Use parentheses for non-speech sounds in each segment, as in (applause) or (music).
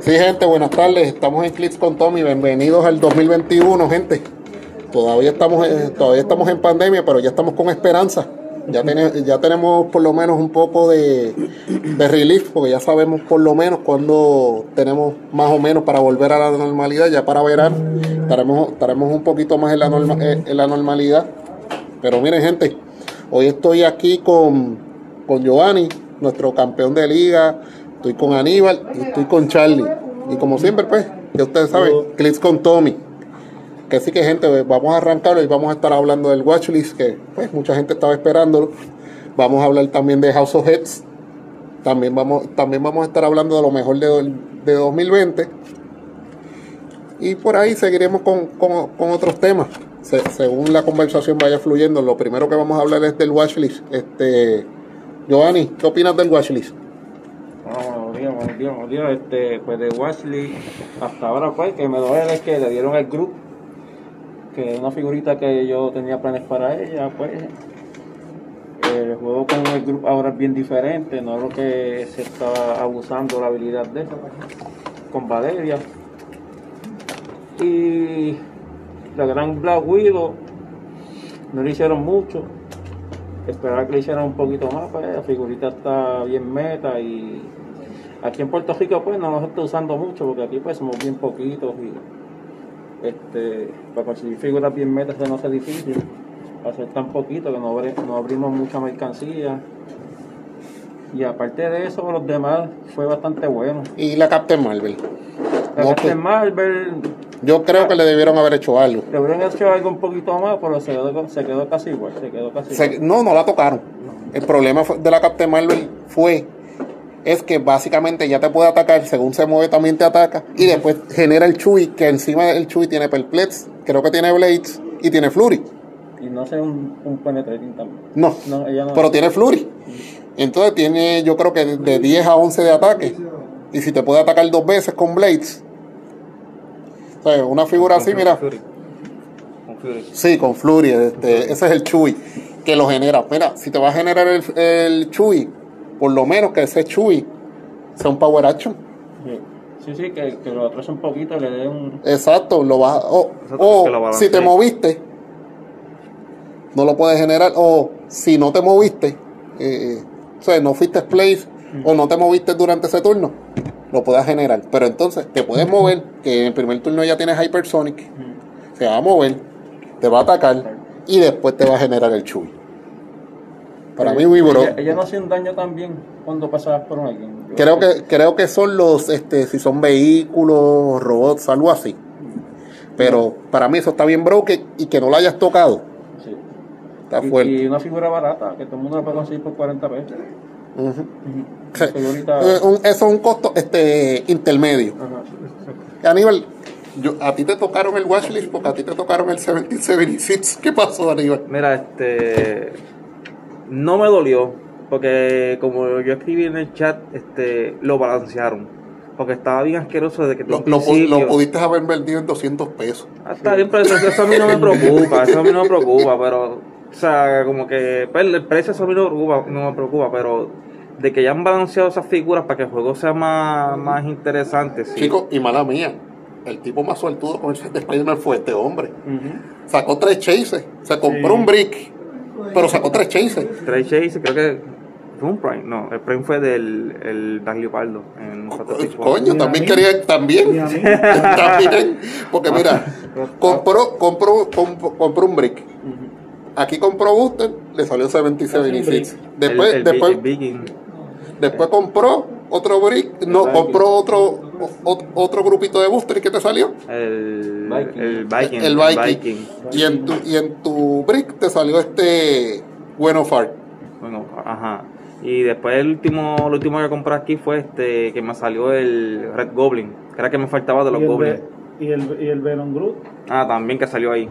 Sí, gente, buenas tardes. Estamos en Clips con Tommy. Bienvenidos al 2021, gente. Todavía estamos, eh, todavía estamos en pandemia, pero ya estamos con esperanza. Ya, ya tenemos por lo menos un poco de, de relief, porque ya sabemos por lo menos cuándo tenemos más o menos para volver a la normalidad. Ya para verano estaremos, estaremos un poquito más en la, norma- eh, en la normalidad. Pero miren, gente, hoy estoy aquí con, con Giovanni, nuestro campeón de liga. Estoy con Aníbal y estoy con Charlie. Y como siempre, pues, ya ustedes saben, clips con Tommy. Que sí que gente, pues, vamos a arrancar y vamos a estar hablando del watchlist, que pues mucha gente estaba esperándolo. Vamos a hablar también de House of Heads. También vamos, también vamos a estar hablando de lo mejor de, de 2020. Y por ahí seguiremos con, con- con otros temas. Se- según la conversación vaya fluyendo, lo primero que vamos a hablar es del watchlist. Este, Giovanni, ¿qué opinas del watchlist? Días, buenos días. Este, pues de Wesley, hasta ahora pues que me duele que le dieron el grupo, que es una figurita que yo tenía planes para ella, pues el juego con el grupo ahora es bien diferente, no es lo que se está abusando la habilidad de ella, con Valeria. Y la gran Black Widow no le hicieron mucho, esperar que le hicieran un poquito más, pues la figurita está bien meta y aquí en Puerto Rico pues no nos está usando mucho porque aquí pues somos bien poquitos y este para conseguir figuras bien metas se nos hace difícil hacer tan poquito que no, no abrimos mucha mercancía y aparte de eso los demás fue bastante bueno Y la Captain Marvel. la No, Captain Marvel yo creo que le debieron haber hecho algo. le hubieran hecho algo un poquito más pero se quedó, se quedó casi igual se quedó casi igual. No, no la tocaron. El problema de la Captain Marvel fue es que básicamente ya te puede atacar, según se mueve también te ataca, y después genera el Chui, que encima del Chui tiene Perplex, creo que tiene Blades y tiene Flurry. y no sé un, un penetrating también No, No, ella no. pero tiene Flurry. Entonces tiene, yo creo que de- de 10 a 11 de ataque. Y si te puede atacar dos veces con Blades. O sea, una figura así, mira. Fury. Con Fury. Sí, con Flurry, este, ese es el Chui que lo genera. Mira, si te va a generar el, el Chui, por lo menos que ese Chui sea un Power Action. Sí, sí, que, que lo atrase un poquito, le dé un... Exacto, lo vas o, o lo si te moviste, no lo puedes generar. O si no te moviste, eh, o sea, no fuiste place o no te moviste durante ese turno, lo puedes generar. Pero entonces te puedes mover, que en el primer turno ya tienes Hypersonic, se va a mover, te va a atacar y después te va a generar el Chui. Para mí, muy bro. Ella, ella no hacía un daño también cuando pasabas por alguien. Yo Creo que, creo que son los, este, si son vehículos, robots, algo así. Pero para mí eso está bien broken y que no lo hayas tocado. Sí. Está Y, fuerte. y una figura barata, que todo el mundo la puede conseguir por 40 pesos. Ujú. Ujú. Sí. Eh, un- eso es un costo este intermedio. Ajá. Aníbal, yo, a ti te tocaron el watchlist porque a ti te tocaron el 1776. ¿Qué pasó, Aníbal? Mira, este. No me dolió, porque como yo escribí en el chat, este, lo balancearon. Porque estaba bien asqueroso desde que Lo, lo lo pudiste haber vendido en 200 pesos. Ah, está bien, pero eso, eso a mí no me (laughs) preocupa, eso a mí no me preocupa, pero, o sea, como que pues, el precio eso a mí no me preocupa, no me preocupa, pero de que ya han balanceado esas figuras para que el juego sea más, más interesante, sí. Chicos, y mala mía, el tipo más suertudo con el set de Spider-Man fue este hombre. Sacó tres chases, se compró Sí. un brick, pero sacó tres chases. Trey Chase, creo que fue un Prime, no, el Prime fue del el Dan Leopardo en. Coño, también quería, también, (laughs) también, porque mira, compró, compró, compró, compró un brick. Aquí compró Booster, le salió 76. Después, el, el, después, después compró otro brick, no, compró otro, otro grupito de Booster y ¿qué te salió? El Viking. el Viking. el Viking. Y en tu, y en tu brick te salió este Bueno Fart. Bueno, ajá. Y después el último, lo último que compré aquí fue este que me salió el Red Goblin, que era que me faltaba de los Goblins. Ve- y, el, y el Venom Groot. Ah, también que salió ahí.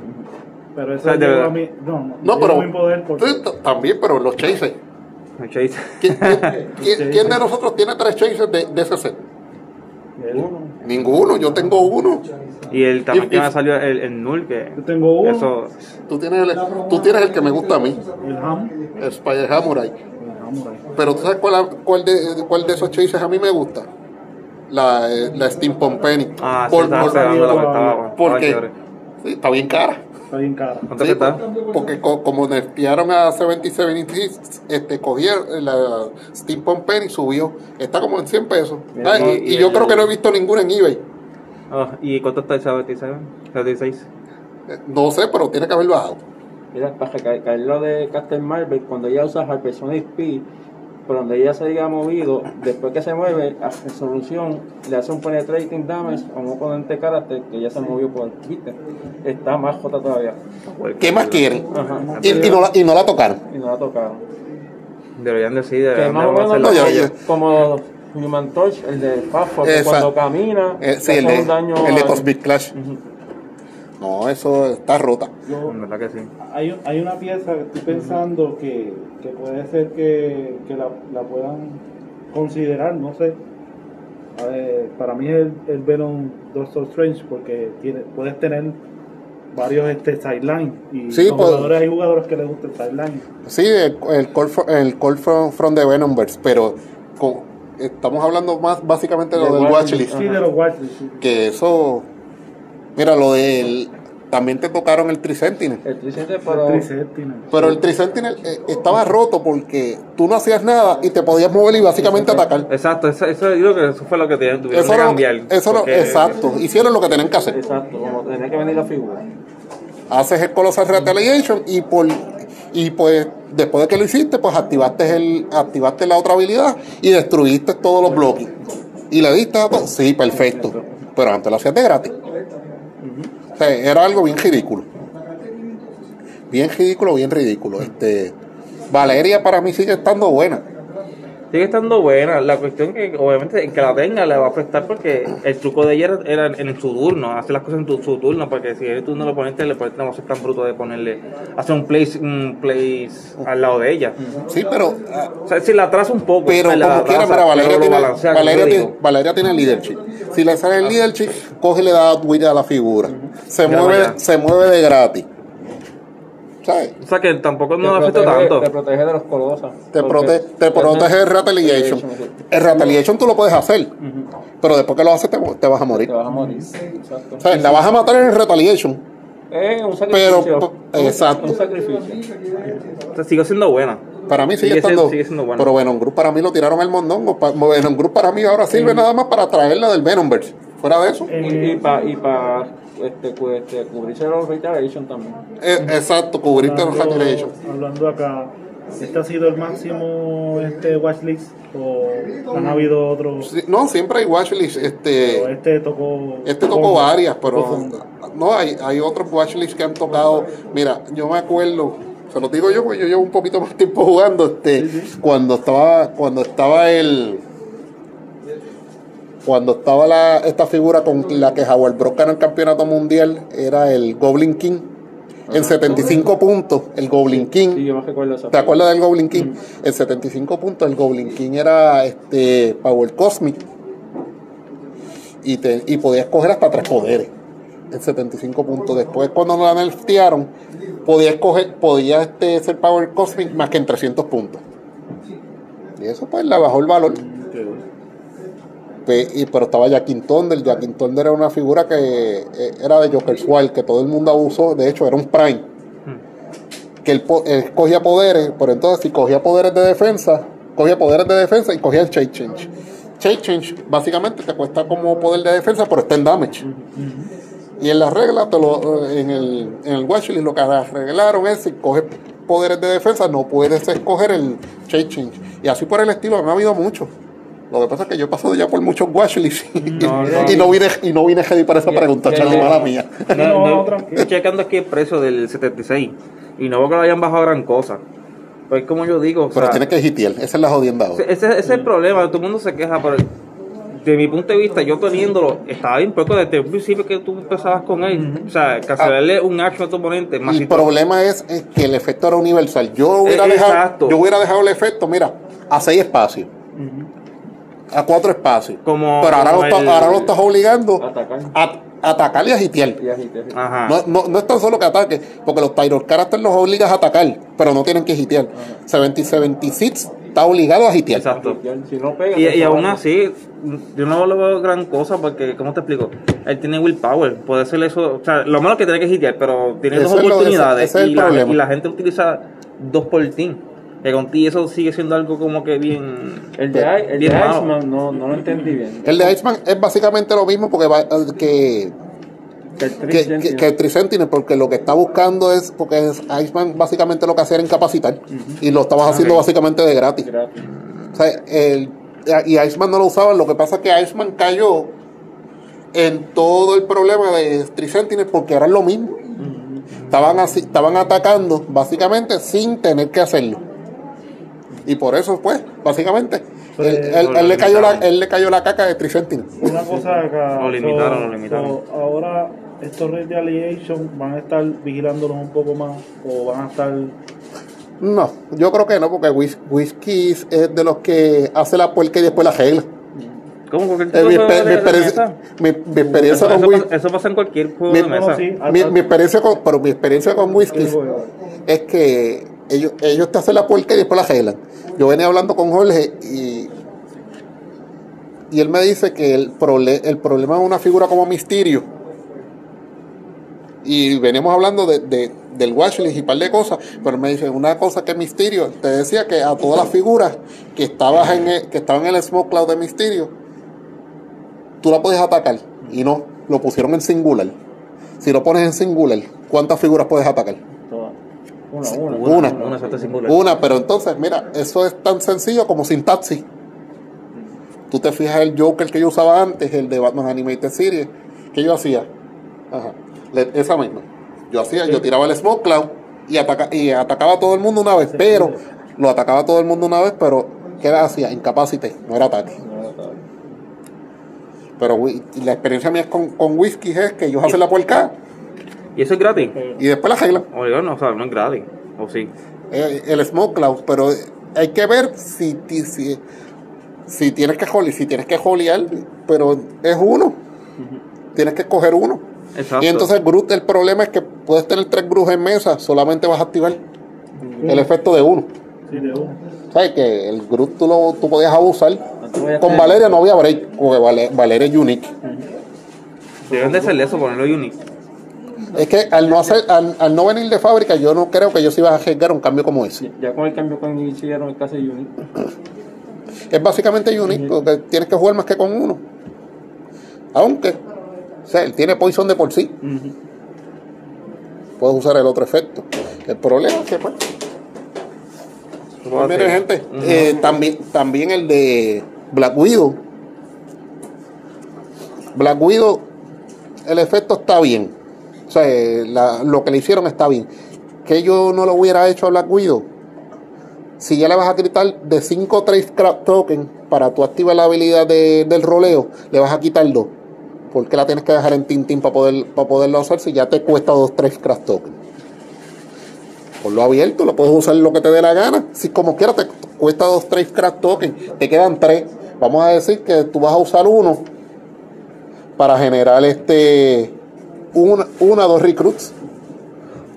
Pero eso O sea, de llegó verdad. a mi. No, no, pero a mi poder porque. sí, t- también, pero los chases. Chase. ¿Quién, quién- (laughs) quién- quién de nosotros tiene tres chases de, de ese set? Ninguno, yo tengo uno. Y el también que me salió el, el Null, que Yo tengo uno. eso Tú tienes el, tú tienes el que me gusta a mí, El Ham. el Spider Samurai. El Ham, ahí. Pero tú sabes cuál, cuál, de, cuál de esos chases a mí me gusta. la, eh, la Steampunk Penny. Ah, sí, Por- estaba por- por- porque sí, está bien cara. Está bien cara. ¿Cuánto Sí, que está? por- porque co- como nerfearon a 7076, este, cogieron eh, la Steampunk Penny subió. Está como en 100 pesos. Mira, Ah, y, y- y y yo el- creo que no he visto ninguna en eBay. Ah, ¿Y cuánto está el 77? 76. Eh, No sé, pero tiene que haber bajado. Mira, para caer, caer lo de Captain Marvel, cuando ella usa Hypersonic Speed, por donde ella se haya movido, después que se mueve, a resolución, le hace un penetrating damage a un oponente carácter que ya se movió por, ¿viste? Está más jota todavía. ¿Qué más quieren? Ajá. Y, y no la, y no la tocaron. Y no la tocaron. Deberían decir, deberían más o menos hacerlo. No, yo- como, yo- como Human Torch, el de Fafo, que cuando camina, Eh, sí, el hace de, un daño el de Cosmic Clash. No, eso está rota. Yo, En verdad que sí. hay, hay una pieza que estoy pensando que, que puede ser que, que la, la puedan considerar, no sé. Eh, para mí es el, el Venom Doctor Strange porque tiene, puedes tener varios este sideline y Sí, los pues- jugadores, hay jugadores que les gusta el sideline. Sí, el, el call, fro- el call from, from the Venomverse, pero con- estamos hablando más básicamente de lo De del watchlist. Sí, de los Watchlist, sí. Que eso, mira, lo del. También te tocaron el Trisentinel. El Tricente, El pero Tricentinel. Pero el Trisentinel eh, estaba roto porque tú no hacías nada y te podías mover y básicamente atacar. Exacto, eso, eso, yo creo que eso fue lo que tuvieron tuvieron Eso que no, cambiar. eso no, exacto. Hicieron lo que tenían que hacer. exacto, como tenía que venir la figura. haces el Colossal Retaliation y por y pues después de que lo hiciste pues activaste el activaste la otra habilidad y destruiste todos los bloques y le diste a todo sí perfecto pero antes lo hacías de gratis era algo bien ridículo. Bien ridículo bien ridículo. Este Valeria para mí sigue estando buena Sigue estando buena. La cuestión que, obviamente, el que la tenga le va a afectar porque el truco de ella era, en su turno, hacer las cosas en tu, su turno, porque si el turno lo oponente, el oponente no va a ser tan bruto de ponerle, hacer un place, un place al lado de ella. sí pero O sea, si la atrasa un poco, pero la como quiera mira, Valeria pero tiene, balancea, Valeria, tiene. Valeria tiene leadership si le sale el leadership coge y le da outwit a la figura se mueve se mueve de gratis ¿sabes? O sea, que tampoco Te no afecta tanto. Te protege de los colosas. Te, prote- te protege el retaliation. El retaliation tú lo puedes hacer, pero después que lo haces te, te vas a morir. Te vas a morir. Exacto. O sea, la vas a matar en el retaliation. Es un sacrificio. Pero, exacto. Un sacrificio. O sea, sigue siendo buena. Para mí sigue, Sigue estando. siendo- sigue siendo bueno. Pero Venom Group para mí lo tiraron al mondongo. Pa- Venom Group para mí ahora sirve nada más para traerla del Venomverse. Fuera de eso. Y, y para y pa, este, este, cubrirse los retaliation también. eh, exacto, cubrirte los Hablando, retaliation. hablando acá, ¿este ha sido el máximo este watchlist o han habido otros? Sí, no, siempre hay watchlist. Pero Este, este tocó. este tocó varias, pero no, hay, hay otros watchlists que han tocado. Mira, yo me acuerdo, se lo digo yo porque yo llevo un poquito más tiempo jugando, este, cuando estaba, cuando estaba el cuando estaba la, esta figura con la que Howard Brock ganó el campeonato mundial, era el Goblin King. En 75 puntos, el Goblin King. Sí, yo me recuerdo esa. ¿Te acuerdas del Goblin King? En 75 puntos, el Goblin King era este Power Cosmic. Y, te, y podías coger hasta tres poderes. En 75 puntos. Después, cuando la nerfearon, podías coger, podía este, ser Power Cosmic más que en 300 puntos. Y eso, pues, le bajó el valor. Y, pero estaba Jackin Thunder. Jackin Thunder era una figura que eh, era de Joker's Wild, que todo el mundo abusó. De hecho, era un Prime. Que él, él cogía poderes, pero entonces si cogía poderes de defensa, cogía poderes de defensa y cogía el Chase Change. Chase Change básicamente te cuesta como poder de defensa, pero está en damage. Y en la regla, te lo, en el, en el watchlist lo que arreglaron es si coges poderes de defensa, no puedes escoger el Chase Change. Y así por el estilo, han habido muchos. Lo que pasa es que yo he pasado ya por muchos watchlists y, No, no. y no vine, y no vine ready para esa Ya- pregunta, ya- mala mía. No, No, estoy checando aquí el precio del 76 y no veo que lo hayan bajado gran cosa. Pues como yo digo, o Pero sea, tienes que hitear, esa es la jodienda ahora. ese, ese es el problema, todo el mundo se queja, pero de mi punto de vista, yo teniéndolo, estaba bien poco desde el principio que tú empezabas con él. O sea, cancelarle un action a tu oponente, más El problema es, es que el efecto era universal. Yo hubiera, Eh, dejado, exacto. yo hubiera dejado el efecto, mira, a seis espacios. A cuatro espacios. Como- Pero ahora, como lo, está- el- ahora lo estás obligando Atacar. a, atacar y a hitear. Y agite, sí. Ajá. No, no, no es tan solo que ataque, porque los Tyrol Characters los obligas a atacar, pero no tienen que hitear. 70 76 está obligado a hitear. Exacto. Si no pega, Y, y aún así, yo no lo veo gran cosa porque, ¿cómo te explico? Él tiene willpower, puede ser eso. O sea, lo malo es que tiene que hitear, pero tiene dos es lo- oportunidades. ese- ese es el y, la, problema. y la gente utiliza dos por team. Que con ti eso sigue siendo algo como que bien. El de, I- el bien de malo. Iceman no, no lo entendí bien. El de Iceman es básicamente lo mismo porque va- que, Que el que, que, que el Tricentinel, porque lo que está buscando es, porque es- Iceman básicamente lo que hacía era incapacitar y lo estabas haciendo Ok. básicamente de gratis. Gratis. O sea, el, y Iceman no lo usaban, lo que pasa es que Iceman cayó en todo el problema de Tricentinel porque eran lo mismo. Estaban, así, estaban atacando básicamente sin tener que hacerlo. Y por eso, pues, básicamente, Pues, él, él- lo él le cayó la, él le cayó la caca de Tricentinel. Una cosa acá. Lo limitaron, lo limitaron. so, ahora estos Red de Alliation van a estar vigilándolos un poco más o van a estar. No, yo creo que no, porque Whis- Whisky es de los que hace la puerca y después la regla. ¿Cómo? Eh, mi, mi experiencia, mi, mi experiencia Eso, con eso pasa, eso pasa en cualquier juego Mi- de mesa. No, sí, al- mi, experiencia con, pero mi experiencia con whisky es que ellos, ellos te hacen la puerca y después la arreglan. Yo venía hablando con Jorge y, y él me dice que el, prole- el problema de una figura como Misterio, y venimos hablando de, de- del watchlist y un par de cosas, pero me dice una cosa que Misterio, te decía que a todas las figuras que, estabas en que estaban en el Smoke Cloud de Misterio, tú la puedes atacar, y no, lo pusieron en singular. Si lo pones en singular, ¿cuántas figuras puedes atacar? Una, una. Una. Una singular. Una, pero entonces, mira, eso es tan sencillo como sin taxi. Tú te fijas el Joker que yo usaba antes, el de Batman Animated Series, que yo hacía. Ajá. Esa misma. Yo hacía, yo tiraba el Smoke Cloud y, ataca, y atacaba a todo el mundo una vez, pero lo atacaba a todo el mundo una vez, pero ¿qué era? hacía? Incapacité, no era ataque. Pero wi- la experiencia mía con, con whisky es que ellos hacen la puerca ¿Y eso es gratis? y después la arreglan. Oiga, no, o sea, no es gratis. ¿O sí? eh, el Smoke Cloud, pero hay que ver si, ti- si, si tienes que holi, si tienes que jolear, pero es uno. Tienes que escoger uno. Exacto. Y entonces Groot, el problema es que puedes tener tres Groot en mesa, solamente vas a activar el efecto de uno. Sí, de uno. ¿Sabes? Que el Groot tú, lo, tú podías abusar. Con Valeria no había break, porque Vale- Valeria es unique. Deben de ser eso, ponerlo unique. Es que al no hacer, al, al no venir de fábrica, yo no creo que yo sí iba a arriesgar un cambio como ese. Ya con el cambio que hicieron casi unique. Es básicamente unique, porque tienes que jugar más que con uno. Aunque, o sea, él tiene poison de por sí. Puedes usar el otro efecto. El problema es que, pues, pues, miren, gente, eh, también, también el de Black Widow. Black Widow, el efecto está bien. O sea, eh, lo que le hicieron está bien. Que yo no lo hubiera hecho a Black Widow. Si ya le vas a quitar de 5 trace craft token para tu activar la habilidad de- del roleo, le vas a quitar 2. Porque la tienes que dejar en Tintin para poder, para poderla usar si ya te cuesta 2 trace craft token? Por lo abierto, lo puedes usar lo que te dé la gana. Si como quieras te cuesta 2 trace craft token, te quedan 3. Vamos a decir que tú vas a usar uno para generar este una, una dos recruits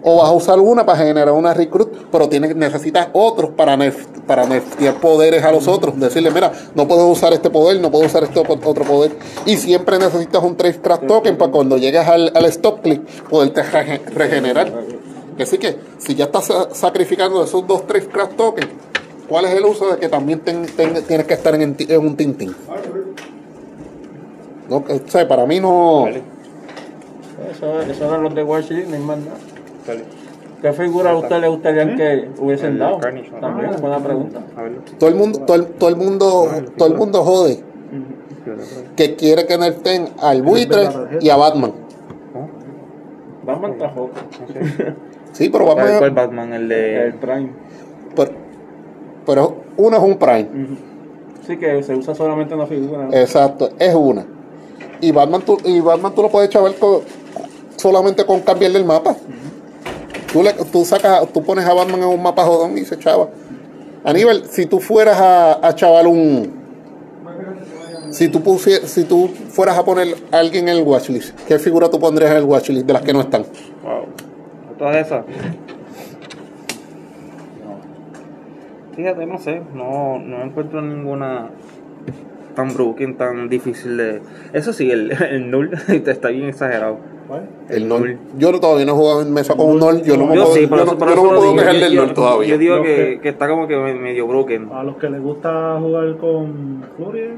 o vas a usar una para generar una recruit, pero tienes, necesitas otros para nerf, para nerfear poderes a los otros. Decirle, mira, no puedo usar este poder, no puedo usar este otro poder. Y siempre necesitas un trace craft token para cuando llegues al, al stop click, poderte rege- regenerar. Así que, si ya estás sa- sacrificando esos dos trace craft tokens, ¿cuál es el uso de que también ten- ten- tienes que estar en, en un Tintin? No, o sea, para mí no. Eso, eso eran los de Watchlist, no hay más nada. ¿Qué figura a usted le gustaría que hubiesen El dado? Carnage. También, buena pregunta. Todo el mundo, todo el, todo el mundo, todo el mundo jode que quiere que nerfeen al buitre y a Batman. Batman está joven. (laughs) Sí, pero ¿Cuál, Batman, cuál Batman? El de. El Prime. pero, pero uno es un Prime, Sí que se usa solamente una figura. ¿no? exacto, es una. Y Batman tú, y Batman tú lo puedes chavar con- solamente con cambiarle el mapa. Tú, le, tú sacas, tú pones a Batman en un mapa jodón y se chava. Aníbal, si tú fueras a, a chaval un, si tú pusie- si tú fueras a poner a alguien en el watchlist, ¿qué figura tú pondrías en el watchlist de las que no están? Wow. Todas esas. Fíjate, no sé, no, no encuentro ninguna tan broken, tan difícil de... Eso sí, el, el null (laughs) está bien exagerado. ¿Cuál? El NOL. Yo todavía no he jugado en mesa con un NOL. Yo no me Yo puedo, sí, yo no, yo no me puedo quejar del yo- NOL todavía. Yo digo que, que- está como que medio broken. A los que les gusta jugar con ¿qué?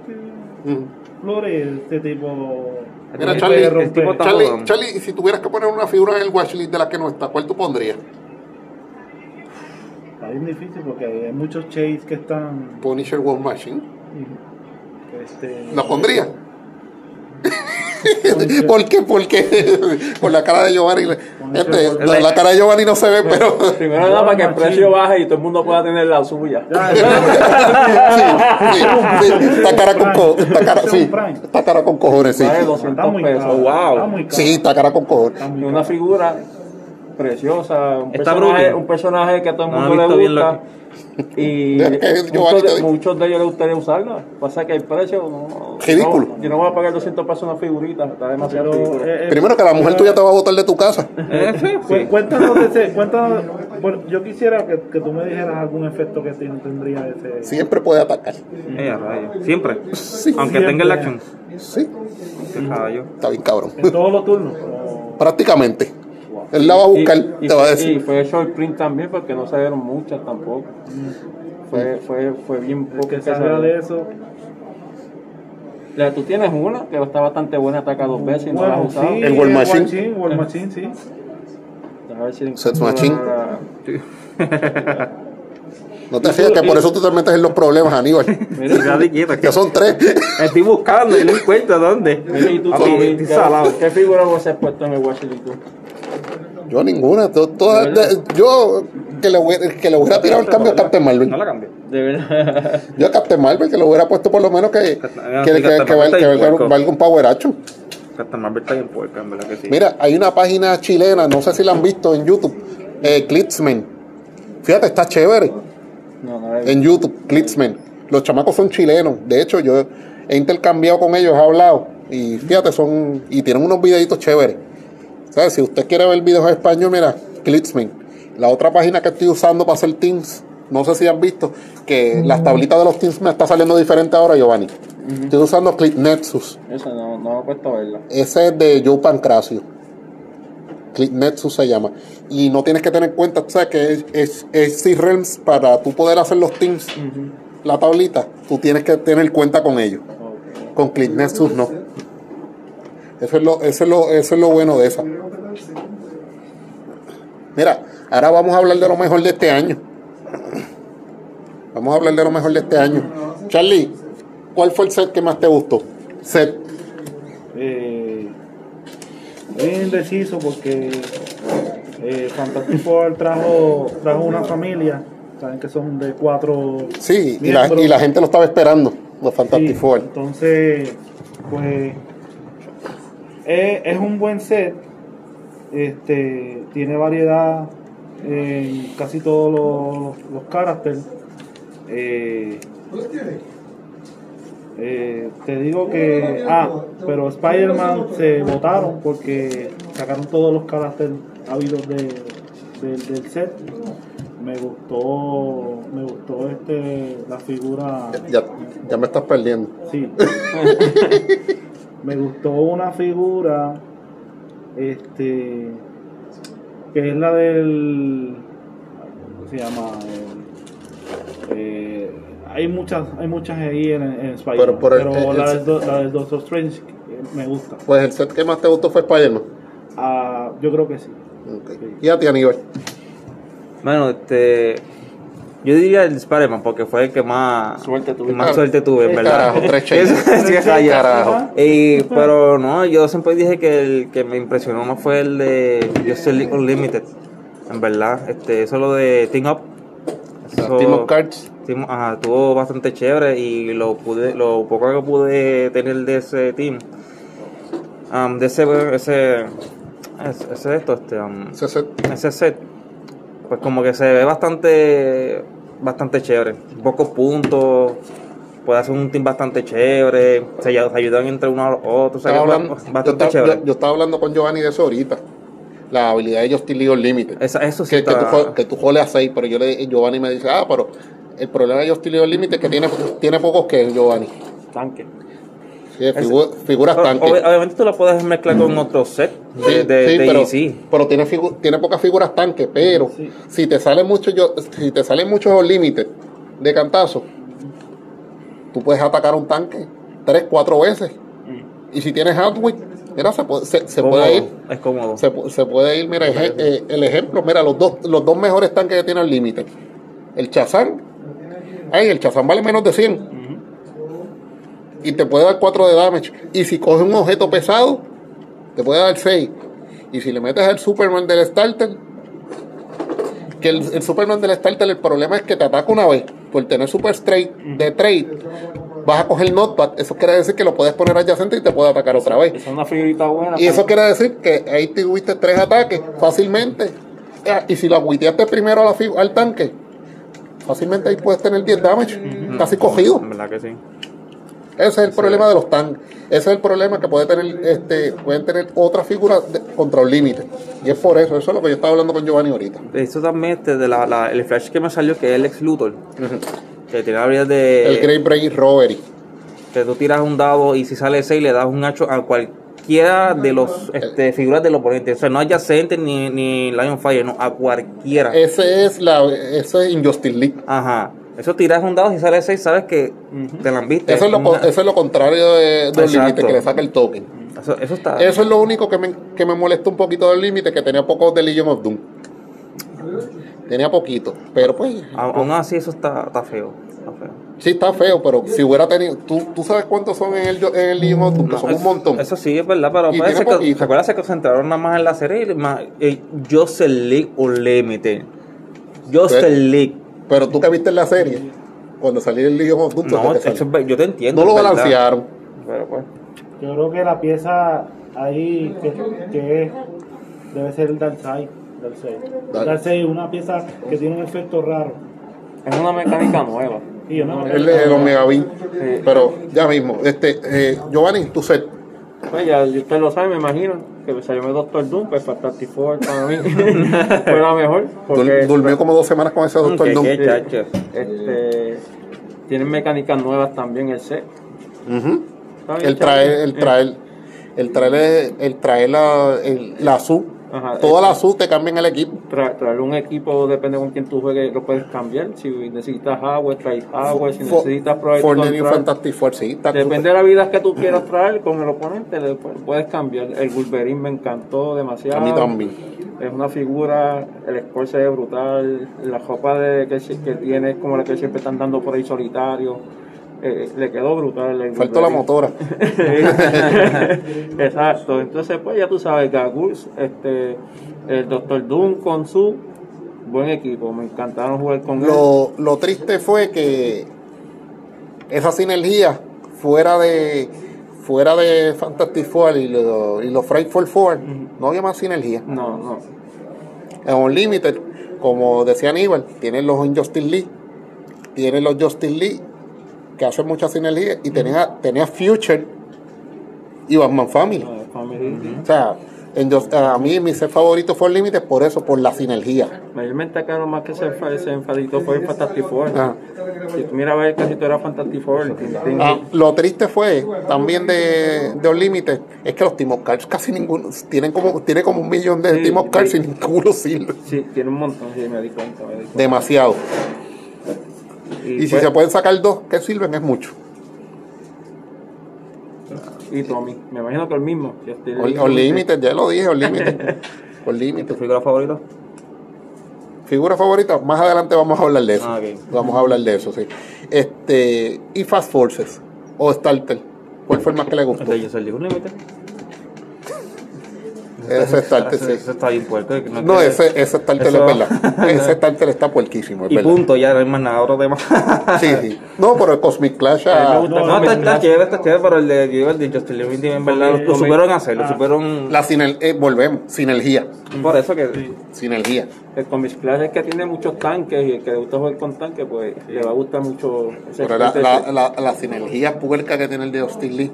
Mm. Flurry, este tipo. Mira, El Charlie, tipo está Charlie. Charlie, si tuvieras que poner una figura en el watchlist de la que no está, ¿cuál tú pondrías? Está bien difícil porque hay muchos chase que están. Punisher War Machine. Este, ¿La pondría? (laughs) (laughs) ¿Por qué? Porque (laughs) por la cara de Giovanni. Este, la, la cara de Giovanni no se ve, pero. Primero nada para que el precio baje y todo el mundo pueda tener la suya. Ya, (laughs) Sí, sí, sí, Está cara con co- está cara, sí, está cara con cojones, sí. Vale Está 200 muy pesos. wow. Está muy caro. Sí, está cara con cojones. Y una figura preciosa, un Está personaje, broken. un personaje que a todo el mundo le gusta. Y (laughs) muchos de, muchos de ellos les gustaría usarla. Pasa que el precio no, Ridículo. no- yo no voy a pagar 200 pesos una figurita, está demasiado Pero, eh, eh, Primero que la mujer tuya te va a botar de tu casa. Eh, (laughs) sí, cu- sí. Cuéntanos de ese. Cuéntanos, bueno, yo quisiera que, que tú me dijeras algún efecto que ten- tendría ese. Siempre puede atacar. Eh. Siempre. Sí, Aunque siempre. tenga el action. sí, está bien cabrón. En todos los turnos. Prácticamente. Él la va a Y, buscar, y te va a fue, y decir. fue short print también porque no salieron muchas tampoco. Fue, fue, fue bien poco que salió. de eso. La- Tú tienes una que está bastante buena, ataca dos veces y no la has Bueno, usado. sí, El War Machine. Machine, War Machine, sí. A ver si encuentro Machine. la- (laughs) No te fías que por eso tú te metes en los problemas, Aníbal. Mira, (laughs) que son tres. Estoy buscando y no encuentro dónde. mira, y tú, ¿qué, salado. ¿qué figura vos has puesto en el tú? Yo ninguna. to- todas- ¿De verdad? de- yo que le, hubiera, que le hubiera tirado el cambio a Captain Marvel. No la cambio. De verdad. (laughs) Yo a Captain Marvel que le hubiera puesto por lo menos que, que, que, que, que valga, un power action. Captain Marvel está bien puerca, en verdad que sí. Mira, hay una página chilena, no sé si la han visto en YouTube, eh. Fíjate, está chévere No, no en YouTube, Klitzman. Los chamacos son chilenos. De hecho, yo he intercambiado con ellos, he hablado. Y fíjate, son. Y tienen unos videitos chéveres. ¿Sabes? Si usted quiere ver videos en español, mira, Klitzman. La otra página que estoy usando para hacer Teams, no sé si han visto, que las tablitas de los Teams me está saliendo diferente ahora, Giovanni. Estoy usando Clip Nexus. Eso no, no me he puesto a verla. Ese es de Joe Pancracio. Click Nexus se llama. Y no tienes que tener en cuenta, sea, que es, es, es C-Realms para tú poder hacer los teams, la tablita, tú tienes que tener cuenta con ellos. Con Click Nexus no. Eso es lo, eso es lo, eso es lo bueno de esa. Mira, ahora vamos a hablar de lo mejor de este año. Vamos a hablar de lo mejor de este año. Charlie, ¿cuál fue el set que más te gustó? Set. Eh, es indeciso porque eh, Fantastic Four trajo, trajo una familia, saben que son de cuatro Sí, y la, miembros. y la gente lo estaba esperando, los Fantastic Sí, Four. Entonces, pues es, es un buen set. Este tiene variedad en casi todos los, los caracteres. Eh, eh, te digo que ah, pero Spider-Man se votaron porque sacaron todos los caracteres habidos de, del- del set. Me gustó, me gustó este la figura Ya, ya me estás perdiendo. Sí. (laughs) Me gustó una figura, este, que es la del, ¿cómo se llama? El- eh, hay muchas, hay muchas ahí en, en Spider-Man, Pero por el- pero el- la, el- del, la del Doctor Strange eh, me gusta. Pues el set que más te gustó fue Spider-Man. Ah, yo creo que sí. Ok. Y a ti, Aníbal. Bueno, este. Yo diría el Spider-Man porque fue el que más. Suerte más tuve, en verdad. Carajo, tres (laughs) sí. Carajo. Y, pero no, yo siempre dije que el que me impresionó más fue el de Justice League Unlimited. En verdad, este, eso lo de Team Up. Eso- Team of Cards. Team- ajá, estuvo bastante chévere y lo pude, lo poco que pude tener de ese team, um, de ese, ese, ese, ese esto, este, um, Ese set. ese set, pues como que se ve bastante, bastante chévere, pocos puntos, puede hacer un team bastante chévere, se, ay- se ayudan entre uno a los otros, o sea, Estaba que es hablando- ba- yo, bastante estaba, chévere. yo- yo estaba hablando con Giovanni de eso ahorita. La habilidad de Justin League Limited. Esa- eso sí que, que, tú, está- que tú joles a 6, pero yo le, Giovanni me dice, ah, pero el problema de Justin Lee al límite es que tiene, tiene pocos que Giovanni. Tanque. Sí, figu- figuras tanques. ob- obviamente tú la puedes mezclar con otro set de, Sí, de, sí, de pero, EC. pero tiene, figu- tiene pocas figuras tanques, pero Sí. si te salen muchos yo, si te salen muchos límites de cantazo, tú puedes atacar un tanque tres, cuatro veces. Y si tienes Hardwick, mira, se puede, se, se Cómodo, puede ir. Es cómodo. Se, pu- se puede ir, mira, eje- eh, el ejemplo, mira, los dos, los dos mejores tanques que tiene el límite. El Chazán, ay, el Chazán vale menos de 100. Y te puede dar 4 de damage. Y si coges un objeto pesado, te puede dar 6. Y si le metes al Superman del starter, que el, el Superman del starter, el problema es que te ataca una vez. Por tener Super Straight de trade, vas a coger Notepad. Eso quiere decir que lo puedes poner adyacente y te puede atacar otra vez. Esa es una figurita buena. Y eso quiere decir que ahí tuviste tres ataques fácilmente. Ah, Y si lo agüiteaste primero a la fi- al tanque, fácilmente ahí puedes tener 10 damage, casi cogido. En verdad que sí. Ese es el problema de los tanques. Ese es el problema que puede tener, este, pueden tener otras figuras contra un límite. Y es por eso, eso es lo que yo estaba hablando con Giovanni ahorita. Eso también, este, de la, la- el flash que me salió, que es el ex Luthor, que tiene habilidad de. el Great Brain Robbery. que tú tiras un dado y si sale 6 le das un hacho a cualquiera de los este, figuras del oponente. O sea, no adyacente ni, ni Lion Fire, no, a cualquiera. Ese es la, ese es Injustice League. Ajá. Eso tiras un dado y sale 6, sabes que te la han visto. Eso es eso es lo contrario de, de un Exacto. límite, que le saca el token. Eso, eso está. Eso es lo único que me, que me molesta un poquito del límite, que tenía poco de Legion of Doom. Tenía poquito, pero pues Aún así, eso está, está feo. Está feo. sí está feo, pero si hubiera tenido, tú, tú sabes cuántos son en el, en el Legion of Doom, que son un montón. Eso sí, es verdad, pero parece que. ¿se acuerdan? Se concentraron nada más en la serie más. Eh, Jocelyn League Unlimited. Jocelyn League. Pero tú que viste en la serie, cuando salió el Legion of Doom, No, ¿dónde eso yo te entiendo. no lo balancearon. Pero pues. Yo creo que la pieza ahí que, que es, debe ser el Darkseid. Darkseid. Dark- Darkseid es una pieza que tiene un efecto raro. Es una mecánica nueva. No- El de los Megabin. Pero ya mismo, este, eh, Giovanni, tu set. Pues ya usted lo sabe, me imagino, que salió mi Doctor Doom, pues Fantastic Four para mí (laughs) fue la mejor. Porque Dur- Durmió como dos semanas con ese Doctor Mm, que- Doom. que- este, tienen mecánicas nuevas también el set. Está bien El traer, el traer, el traer, el traer la, el, la SU. Ajá, Toda el- la SU te cambian el equipo. Tra- traer un equipo, depende con quién tú juegues, lo puedes cambiar. Si necesitas agua, traes agua. Si For- necesitas Project for the new Control, Fantastic Four, sí, está Depende de la vida que tú quieras traer con el oponente, le pu- puedes cambiar. El Wolverine me encantó demasiado. A mí también. Es una figura, el score se ve brutal. La ropa de, que, que tiene es como la que siempre están dando por ahí solitario. Eh, le quedó brutal. Faltó la motora. (laughs) Exacto. Entonces, pues ya tú sabes, Gagus, este, el Doctor Doom con su buen equipo. Me encantaron jugar con él. Lo, lo triste fue que esa sinergia fuera de fuera de Fantastic Four y, lo- y los Frightful Four, no había más sinergia. No, no. En Unlimited, como decía Aníbal, tienen los Injustice League, tienen los Justice League, que hacen mucha sinergia, y tenía, tenía Future y Batman Family. Family. O sea, en a mí mi set favorito fue Unlimited por eso, por la sinergia. Mayormente acá lo más que se, se enfaditó fue el Fantastic Four. Ah. Si tú miras a ver casi todo era Fantastic Four. Ah, lo triste fue también de, de Unlimited es que los Team of Cards casi ninguno tienen como tiene como un millón de Sí, Team of Cards sí. y ninguno sirve. Sí, tiene un montón, sí, me di cuenta. Me di cuenta. Demasiado. Y si pues, se pueden sacar dos que sirven es mucho. y Tommy, me imagino que el mismo. Unlimited, ya lo dije, Unlimited. (laughs) ¿Tu Unlimited. figura favorita? Figura favorita, más adelante vamos a hablar de eso. Ah. Vamos a hablar de eso, sí. Este, y Fast Forces o Starter. ¿Cuál fue el más que le gustó? El de Unlimited. Ese Starter, sí. ese está bien puerco. No, que- ese, ese Starter Eso- es verdad. Ese Starter está puerquísimo, es Y verdad. punto, ya no hay más nada, otro tema. (laughs) Sí, sí. No, pero el Cosmic Clash. A ah, gusta No, está, está chévere, está chévere, pero el de, yo el de Justin en verdad, lo, lo supieron hacer, lo supieron... la siner- eh, volvemos, sinergia. Por eso que... Sinergia. El Comics Clash es que tiene muchos tanques y el que le gusta jugar con tanques, pues le va a gustar mucho ese Pero la, la, la sinergia puerca que tiene el de Austin Lee.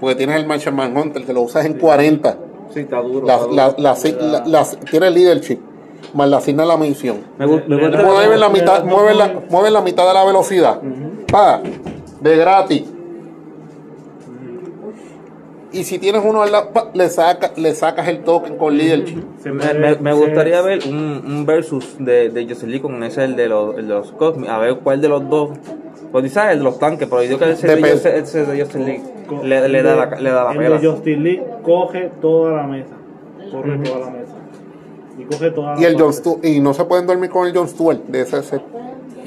Porque tienes el Martian Manhunter que lo usas en 40. Sí, está duro. La, está duro. la, la, la- la- tiene el leadership. más le asignan la misión. Me, me. Mueven la mitad, mueven la, mueven la mitad de la velocidad. Pa, de gratis. Y si tienes uno al lado, pa, le, saca, le sacas el token con leadership. Se Me, gustaría ver un, un versus de, de Jocelyn Lee con ese el de los, el de los Cosmic, a ver cuál de los dos. Pues sabes el de los tanques, pero yo digo que ese de, Depende. Jocelyn le, le da la, le da la el pela. de Justin Lee coge toda la mesa. Corre toda la mesa. Y coge toda la Y el John parte. Stu y no se pueden dormir con el John Stewart de ese set.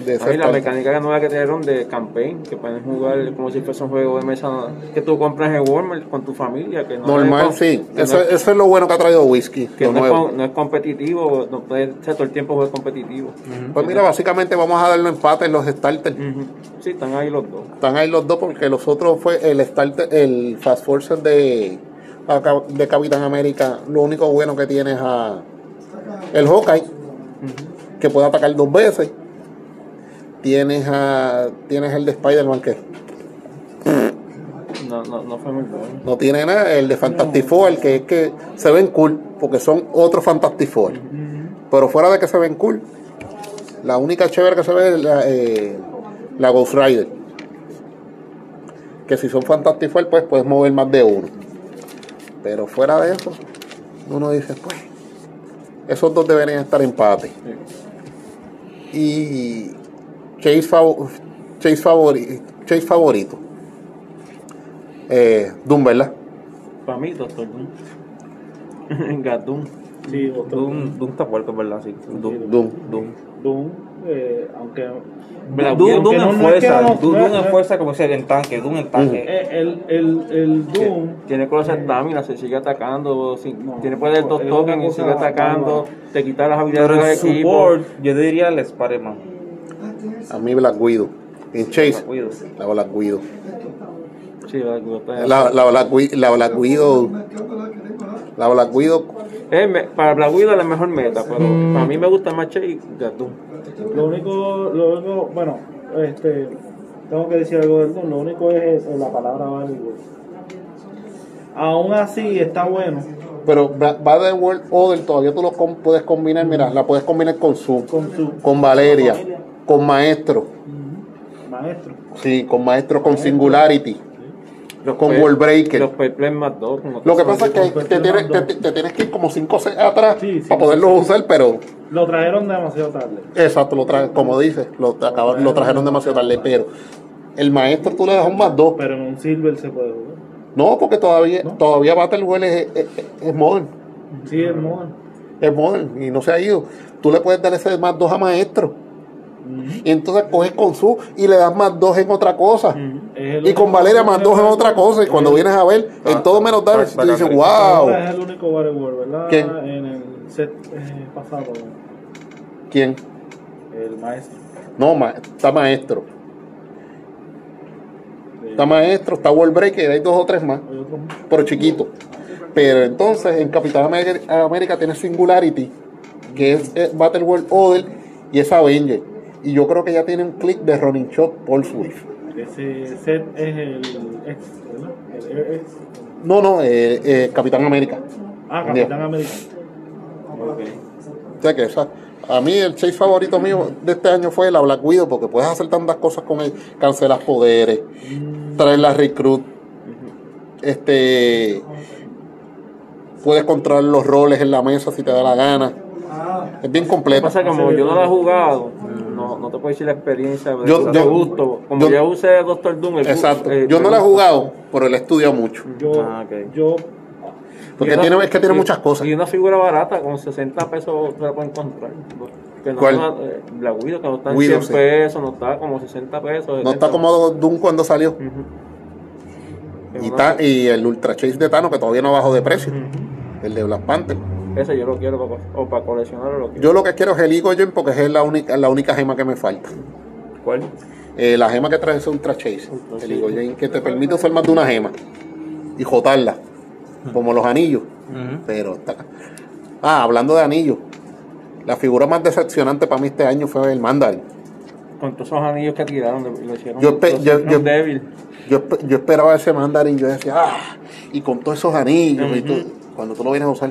De Ahí la mecánica nueva que trajeron de campaign, que pueden jugar como si fuese un juego de mesa que tú compras en Walmart con tu familia. Que no Normal, es sí. que Eso, no, es- eso es lo bueno que ha traído Whisky. que no es, nuevo. no es competitivo, no puede ser todo el tiempo juego competitivo. Pues mira, básicamente vamos a darle empate en los starters. Ujú. Sí, están ahí los dos. Están ahí los dos porque los otros fue el starter, el Fast Forces de, de Capitán América. Lo único bueno que tiene es a el Hawkeye, que puede atacar dos veces. Tienes a tienes el de Spider-Man que No, no, no fue muy bueno. no tiene nada, el de Fantastic Four, que es que se ven cool, porque son otros Fantastic Four. Pero fuera de que se ven cool, la única chévere que se ve es la, eh, la Ghost Rider. Que si son Fantastic Four, pues puedes mover más de uno. Pero fuera de eso, uno dice, pues, esos dos deberían estar empate. Y Chase, fav- Chase, favori- Chase favorito. Eh, Doom, ¿verdad? Para mí, Doctor Doom. (laughs) Gatún. Sí, otro. Doom, Doom está fuerte, ¿verdad? Sí. Doom. Doom. Doom. Doom, eh, aunque Doom, Widow, Doom no- en fuerza, no- Doom, Doom en no- fuerza como si en tanque, Doom en tanque. eh, el, el, el Doom Tiene cosas estamina, se sigue atacando. si- No, tiene poder dos tokens y sigue atacando. Te quita las habilidades del equipo. support, yo diría el Spider-Man. A mí Black Widow. En Chase, la Black Widow. Sí, Black Widow está- La, la, Black, la Black Widow. La Black me- para Black Widow es la mejor meta, pero para mí me gusta más Chase y Gatún. Lo único, lo único, bueno, este, tengo que decir algo del Doom, lo único es eh, la palabra Battleworld. Aún así está bueno Pero Battle World Order todavía tú lo puedes combinar. Mira, la puedes combinar con Zoom, con su con Valeria, con Maestro. maestro. Sí, con Maestro, con Singularity. Los Con World Breaker. Los Payplay más dos. Lo que pasa es que con te tienes, Perfect te, te tienes que ir como 5 o 6 atrás Sí, sí, para poderlo usar, pero Lo trajeron demasiado tarde. exacto, lo tra como dices, lo, acaba- lo trajeron demasiado tarde, pero el maestro tú le das un más 2. Pero en un Silver se puede jugar. No, porque todavía, ¿No? todavía Battle World es, es, es modern. Sí, es modern. Es modern y no se ha ido. Tú le puedes dar ese más 2 a maestro. Y entonces coges con su y le das más 2 en otra cosa. Y con Valeria más 2 en otra cosa. Y cuando vienes a ver, en todo menos dar, Back- tú dices, wow. Es el único Battle World, ¿verdad? ¿Quién? En el set eh, pasado, ¿Quién? el maestro. No, ma- está maestro. Está maestro, está World Breaker, hay dos o tres más. pero chiquito. Pero entonces en Capitán América, América tiene Singularity, que es, Battle World Order y es Avenger. Y yo creo que ya tiene un click de Running Shot Paul Swift. Ese set es el ex, ¿verdad? El Air X. No, no, eh, eh, Capitán América. Ah, Capitán América. Ok. O sea que esa, a mí el chase favorito mío de este año fue la Black Widow, porque puedes hacer tantas cosas con él. Cancelas poderes, traer la recruit, este puedes controlar los roles en la mesa si te da la gana. Es bien completo. pasa como yo no lo he jugado, no, no te puedo decir la experiencia de, Yo- yo- gusto. Como yo- yo, usé Doctor Doom, el Exacto. eh, Yo no la he jugado, pero él he estudiado mucho. Yo, Ah, yo, Porque una- tiene, es que tiene y- muchas cosas. Y una figura barata, con 60 pesos te la pueden encontrar. Que no ¿Cuál? Una, eh, la Widow, que no está en Widow, 100 sí. pesos, no está como 60 pesos. No está como Doom cuando salió. Y, una- ta- y el Ultra Chase de Thanos, que todavía no bajó de precio. El de Black Panther. Ese yo lo quiero para, o para coleccionar o lo quiero. Yo lo que quiero es el Eagle porque es la única, la única gema que me falta. ¿Cuál? Eh, la gema que trae es Ultra Chase. Ultra El Eagle Gem que te permite usar más de una gema. Y jotarla. Como los anillos. Pero está. Ah, hablando de anillos. La figura más decepcionante para mí este año fue el Mandarin. Con todos esos anillos que tiraron, lo hicieron, Yo espe- yo- hicieron yo- débil. Yo, espe- yo esperaba ese Mandarin, yo decía, ah, y con todos esos anillos y todo. Cuando tú lo vienes a usar,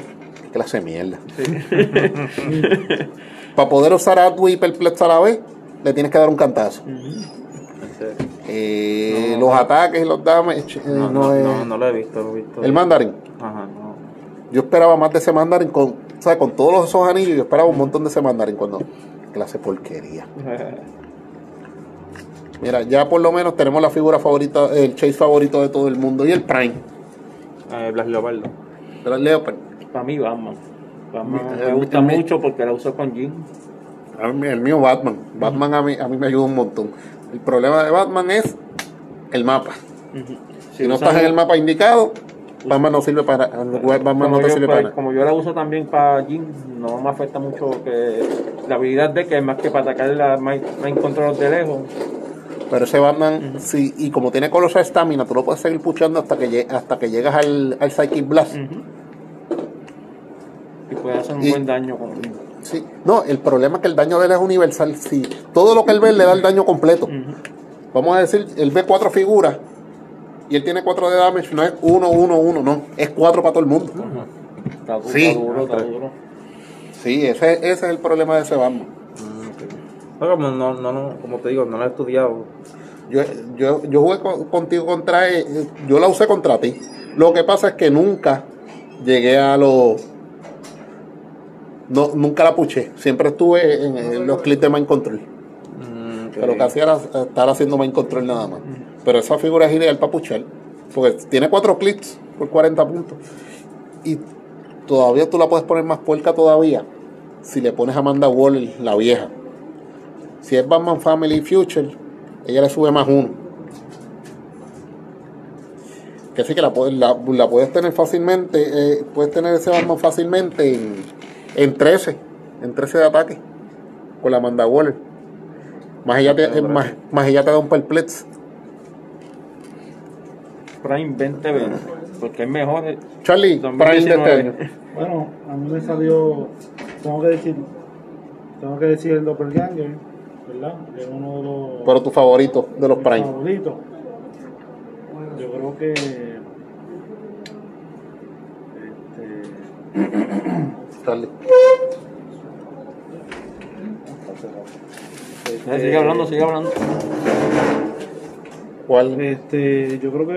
clase de mierda. (laughs) Para poder usar Atwi y Perplex a la vez, le tienes que dar un cantazo. Eh, No. los ataques y los damage. eh, No, no no, es- no, no lo he visto, lo he visto. El mandarín. Ajá, no. Yo esperaba más de ese mandarín con, o sea, con todos esos anillos. Yo esperaba un montón de ese mandarín cuando. Clase porquería. (laughs) Mira, ya por lo menos tenemos la figura favorita, el chase favorito de todo el mundo y el Prime. Eh, Blas Leopardo. De las Leopard. Para mí, Batman. Batman Mi- me gusta mi- mucho porque la uso con Jim. El mío Batman. Batman a mí, a mí me ayuda un montón. El problema de Batman es el mapa. Si no estás en el mapa indicado, Batman no sirve para Batman no te yo, sirve pues, para como yo la uso también para Jim, no me afecta mucho que la habilidad de que es más que para atacar la main main control de lejos. Pero ese Batman, sí, y como tiene colosal stamina, tú lo puedes seguir puchando hasta que, hasta que llegas al, al Psychic Blast. Y puede hacer un Y- buen daño con Sí. No, el problema es que el daño de él es universal. Sí. Todo lo que él ve le da el daño completo. Vamos a decir, él ve cuatro figuras y él tiene cuatro de damage. No es uno, uno, uno, no. Es cuatro para todo el mundo. Está, duro, Sí. está duro, está duro. Sí, ese, ese es el problema de ese Batman. No, como, no, no, no, como te digo, no lo he estudiado. Yo, yo, yo jugué con- contigo contra él, eh, yo la usé contra ti. Lo que pasa es que nunca llegué a los. No, nunca la puché. Siempre estuve en, en los clips de Mind Control. Mm, que hacía era estar haciendo Mind Control nada más. Pero esa figura es ideal para puchar. Porque tiene cuatro clics por 40 puntos. Y todavía tú la puedes poner más puerca todavía. Si le pones a Amanda Waller, la vieja. Si es Batman Family Future, ella le sube más uno. Que sí que la, puedes- la, la puedes tener fácilmente. eh, puedes tener ese Batman fácilmente en, en 13. En 13 de ataque. Con la Amanda Waller. Más ella te, más, más ella te da un perplex. Prime 2020, porque es mejor. eh, Charlie, Prime de este 2019. año. (laughs) Bueno, a mí me salió, tengo que decir, tengo que decir el Doppelganger, ¿verdad? Que es uno de los Pero tu favorito de los Prime. favoritos. Yo creo que este, (clears throat) Eh, Sigue hablando, sigue hablando. ¿Cuál? Este, yo creo que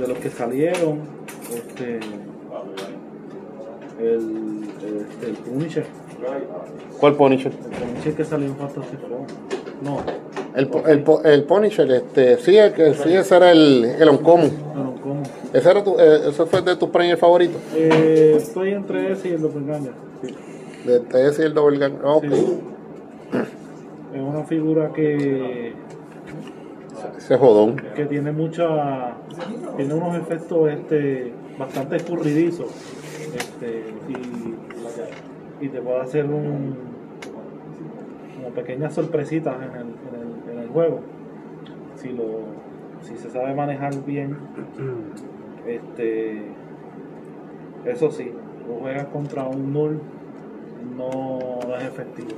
de los que salieron, este, el, este, el Punisher, ¿Cuál Punisher? el Punisher que salió en Four. No, El, el, el Punisher, este, sí, el, que- sí, ese era el, el Uncommon. Ese, era tu, eh, ese fue de tus Prime favoritos. Eh, estoy entre ese y el Doppelganger. Sí. De, de ese y el Double Gang. Ah, ok. Sí. Es una figura que, Ese jodón. que tiene mucha tiene unos efectos este bastante escurridizos este y, y te puede hacer un como pequeñas sorpresitas en el, en el, en el juego si lo si se sabe manejar bien (clears throat) este eso sí tú juegas contra un null no es efectivo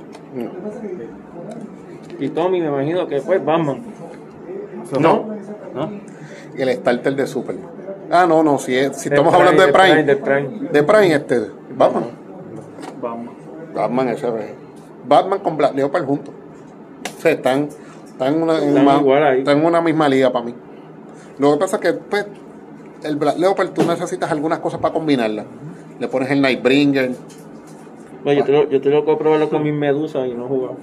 Y Tommy, me imagino que fue Batman. No. ¿No? Y el starter de Super. Ah, no, no, si, es- si De estamos Prime, hablando de de Prime. De Prime. De Prime, este. Batman. vamos Batman, ese es. Batman con Black Leopard juntos. O sea, están, están, en una, en Están una- igual ahí. están en una misma liga para mí. Lo que pasa es que pues, el Black Leopard tú necesitas algunas cosas para combinarla. Le pones el Nightbringer, Oye, yo, te lo, yo te lo puedo probarlo con mis medusas y no he jugado.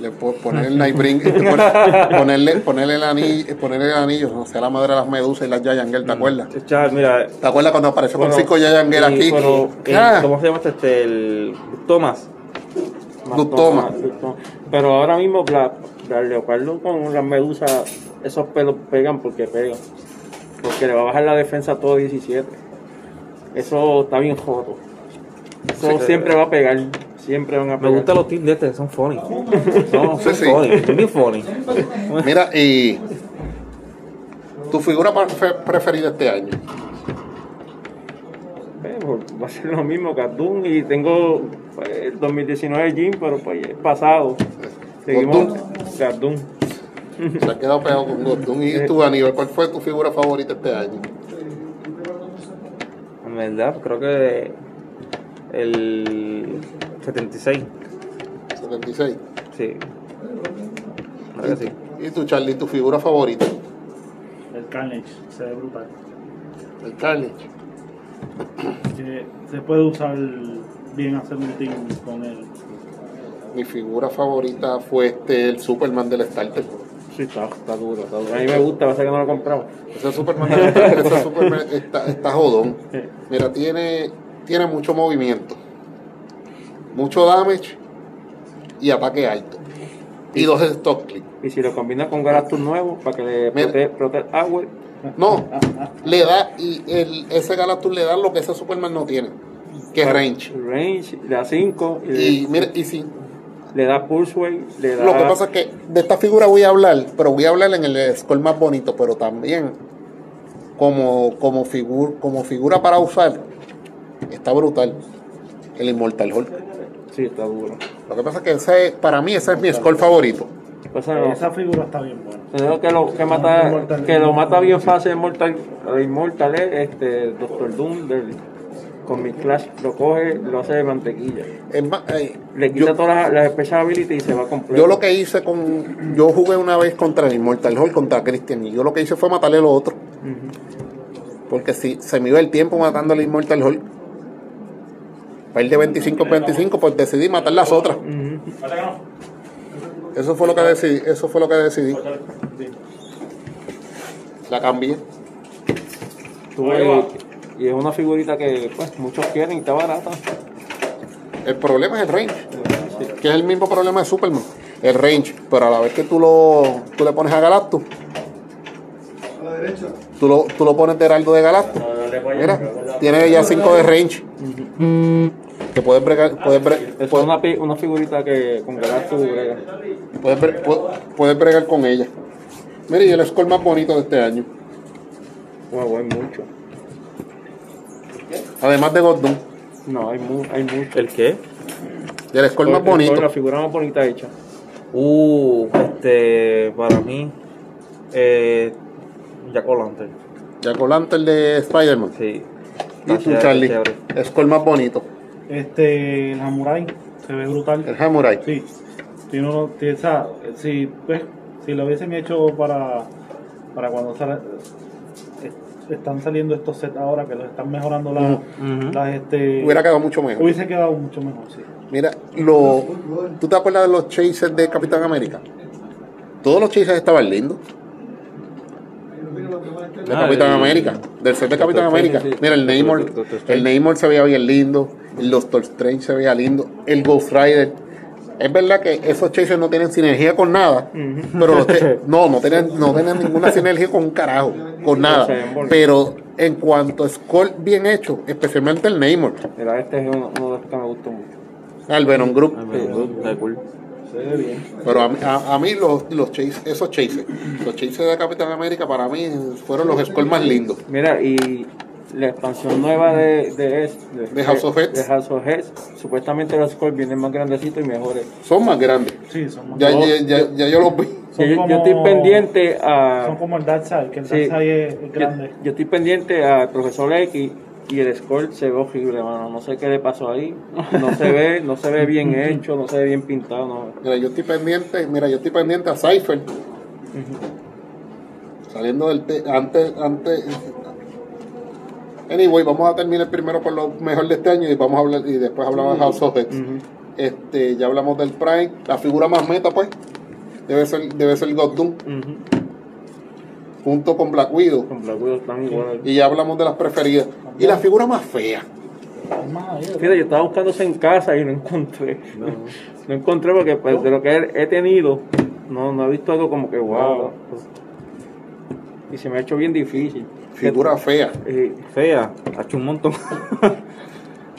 le puedes poner el Nightbringer, te pones- (laughs) ponerle, ponerle, el anillo, ponerle el anillo, o sea, la madre de las medusas y las Girl, ¿te acuerdas? Chaval, mira. ¿Te acuerdas cuando apareció bueno, con cinco Giant Girl y- aquí? el- Ah, ¿Cómo se llama este? este? El Thomas. Tú toma. Pero ahora mismo, Black, Black Leopardo con las medusas, esos pelos pegan porque pegan. Porque le va a bajar la defensa a todo 17. Eso está bien joto. Eso Sí. siempre va a pegar. Siempre van a Me pegar. gustan los teams de este, son funny. Son, Sí, son sí. funny, son bien funny. Mira, y tu figura pre- preferida este año. Eh, pues, va a ser lo mismo que Doom y tengo pues, el 2019 Jim, pero pues es pasado. Seguimos Doom. Se ha quedado pegado con Gordon. ¿Y tú, Aníbal, cuál fue tu figura favorita este año? En verdad, creo que el 76. 76. Sí. Creo que sí. ¿Y tú, Charlie, tu figura favorita? El Carnage se ve brutal. El Carnage. Que se puede usar bien hacer un team con él. Mi figura favorita fue este, el Superman del Starter. Sí, está, está duro, está duro. A mí me gusta, pasa que no lo compramos. Ese Superman está, está jodón. Mira, tiene, tiene mucho movimiento, mucho damage y ataque alto. Y dos stock click. Y si lo combinas con Galactus nuevo, para que le protege protege agua, No, le da, y el, ese Galactus le da lo que ese Superman no tiene, que es range. range, le da 5, y, Y mira, y le da pulse wave, le da... lo que pasa es que de esta figura voy a hablar, pero voy a hablar en el score más bonito, pero también como, como, figur, como figura para usar, está brutal. El Immortal Hulk. Sí, está duro. Lo que pasa es que ese, para mí ese es mi score favorito. Pasa no, Esa figura está bien buena. Creo que lo que mata, que lo mata bien fácil es Mortal, el Immortal es este Doctor Doom del con mi Clash lo coge, lo hace de mantequilla. Es más, eh, Le quita yo, todas las, las special abilities y se va completo. yo lo que hice con. Yo jugué una vez contra el Immortal Hulk, contra Christian, y yo lo que hice fue matarle los otros. Porque si se me iba el tiempo matando al Immortal Hulk, para ir de 25 en 25, pues decidí matar las otras. Eso fue lo que decidí. Eso fue lo que decidí. La cambié. Tuve- y es una figurita que pues muchos quieren y está barata. El problema es el range, que es el mismo problema de Superman. El range, pero a la vez que tú lo, tú le pones a Galactus, tú lo, tú lo pones de Heraldo de Galactus. Mira, tiene ya 5 de range. Que puedes bregar, puedes bre- Es puedes- una, una figurita que con Galactus brega. puedes bre- pu- puedes bregar con ella. Mira, y el score más bonito de este año. Wow, hay mucho. Además de Gordon. No, hay, mu hay mucho. ¿El qué? El score más el- bonito. La figura más bonita hecha. Uh, este, para mí, eh, Jack O'Lantern. Jack O'Lantern de Spider-Man. Sí. Y tú, Charlie. El score más bonito. Este, el Hamurai se ve brutal. El Hamurai. Sí. Tiene uno, tiene- o sea, si, pues, si lo hubiesen hecho para, para cuando sale- están saliendo estos sets ahora que los están mejorando las, este, Hubiera quedado mucho mejor. hubiese quedado mucho mejor, sí. Mira, lo, ¿tú te acuerdas de los chases de Capitán América? Todos los chases estaban lindos. De Ah, Capitán el- América, del set de Capitán Doctor América. Strange, sí. Mira, el Namor, Doctor el Namor se veía bien lindo, el Doctor Strange se veía lindo, el Ghost Rider. Es verdad que esos chases no tienen sinergia con nada, pero los (laughs) no, no tienen, no tienen ninguna sinergia con un carajo, con nada. Pero en cuanto a score bien hecho, especialmente el Namor, Mira, este es uno, uno de los que me gustó mucho. al Venom Group. Está cool. Ve bien. Pero a, mí- a, a mí los, los chase, esos chases, los chases de Capitán América para mí fueron los scores más lindos. Mira, y la expansión nueva de, de, es- De House of Heads. de House of Heads, supuestamente los scores vienen más grandecitos y mejores. Son más grandes. Sí, son más Ya, No, ya, ya, ya yo los vi. Yo, yo como- estoy pendiente a. Son como el Darkseid, que el Sí. Darkseid es, es Yo, grande. yo estoy pendiente al profesor X y el score se ve horrible, mano. No sé qué le pasó ahí. No se ve, no se ve bien (laughs) hecho, no se ve bien pintado. No. Mira, yo estoy pendiente, mira, yo estoy pendiente a Cypher. Saliendo del te- antes, antes. Anyway, vamos a terminar primero por lo mejor de este año y vamos a hablar y después hablamos de House of. Ujú. Este, ya hablamos del Prime, la figura más meta pues debe ser debe ser God Doom Ujú. junto con Black Widow Con Black Widow están igual. y ya hablamos de las preferidas. Y la figura más fea. Fíjate, yo estaba buscándose en casa y no encontré. (laughs) No, encontré porque pues, de lo que he, he tenido, no, no he visto algo como que wow. Y se me ha hecho bien difícil. Figura fea. Eh, Fea, ha hecho un montón.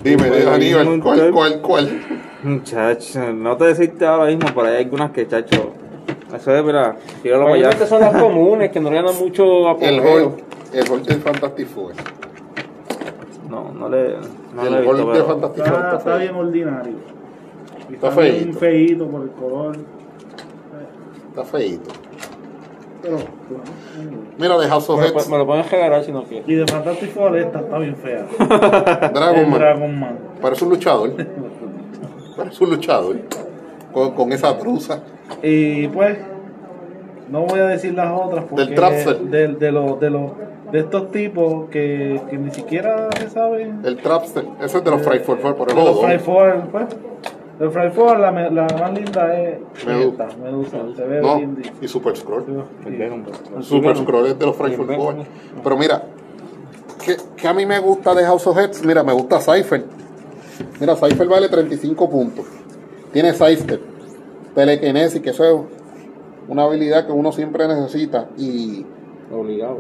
Dime, de Aníbal, ¿cuál, cuál, cuál? Muchacho, no te decirte ahora mismo, pero hay algunas que, chacho. Eso es, mira, tíralo para obviamente allá. son las (laughs) comunes que no le dan mucho El apogeo. Hulk, el Hulk de Fantastic Four. No, no le. No le he el visto, Hulk de pero. Fantastic Four Está, está está feo. bien ordinario. Y Está feíto. feíto por el color. Está feíto. Pero, Mira, de House of Me, lo- Heads, me lo pueden regalar si no quieres. y de Fantastic Four esta está bien fea. (laughs) Dragon Man. Dragon Man. Parece un luchador. Parece un luchador. Con, con esa truza. Y pues, no voy a decir las otras porque Del Trapster. de, de, los de los de estos tipos que, que ni siquiera se saben. El Trapster. Ese es de los Fry for Four, por el de los. Fry Four, pues. De Fry Four, la, la más linda es Medusa. esta, Medusa. Se ve No, y Super Scroll. Sí. Super Scroll es de los Fry for Bien, Four. Pero mira, que, que a mí me gusta de House of Heads, mira, me gusta Cypher. Mira, Cypher vale 35 puntos. Tiene Sidestep, Telekinesis, que eso es una habilidad que uno siempre necesita. Y Obligado.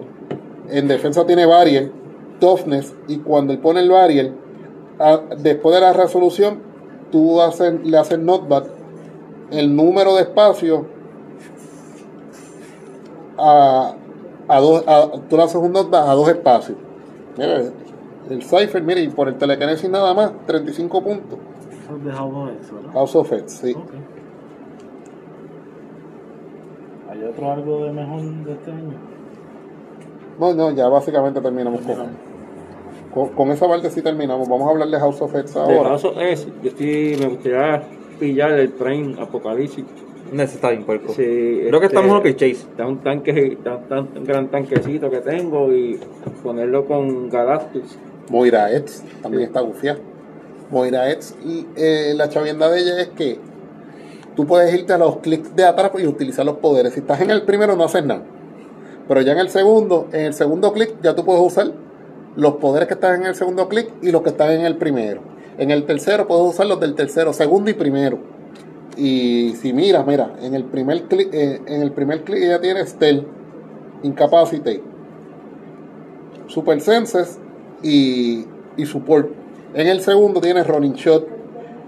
en defensa tiene Barrier, Toughness, y cuando él pone el Barrier, a- después de la resolución, tú haces, le haces knockback el número de espacios a, a dos, a- tú le haces un knockback a dos espacios. Mira, el Cypher, mire, y por el telekinesis nada más, 35 puntos. Eso es de House of X, ¿verdad? House of Heads, sí. ¿Hay otro algo de mejor de este año? No, no, ya básicamente terminamos con, con, con esa parte sí terminamos. Vamos a hablar de House of Heads De ahora. paso es, yo estoy, me gustaría pillar el Prime Apocalipsis. Necesita bien puerco. Sí, Creo que este, estamos en lo que Chase. Da un tanque, da un, tan- un gran tanquecito que tengo y ponerlo con Galactus. Moira Eds también está gufiada. Moira Eds y eh, la chavienda de ella es que tú puedes irte a los clics de atrás y utilizar los poderes. Si estás en el primero no haces nada. Pero ya en el segundo, en el segundo clic ya tú puedes usar los poderes que están en el segundo clic y los que están en el primero. En el tercero puedes usar los del tercero, segundo y primero. Y si miras, mira, en el primer clic, eh, en el primer clic ella tiene Stealth, Incapacitate, Super Senses y, y Support. En el segundo tiene Running Shot,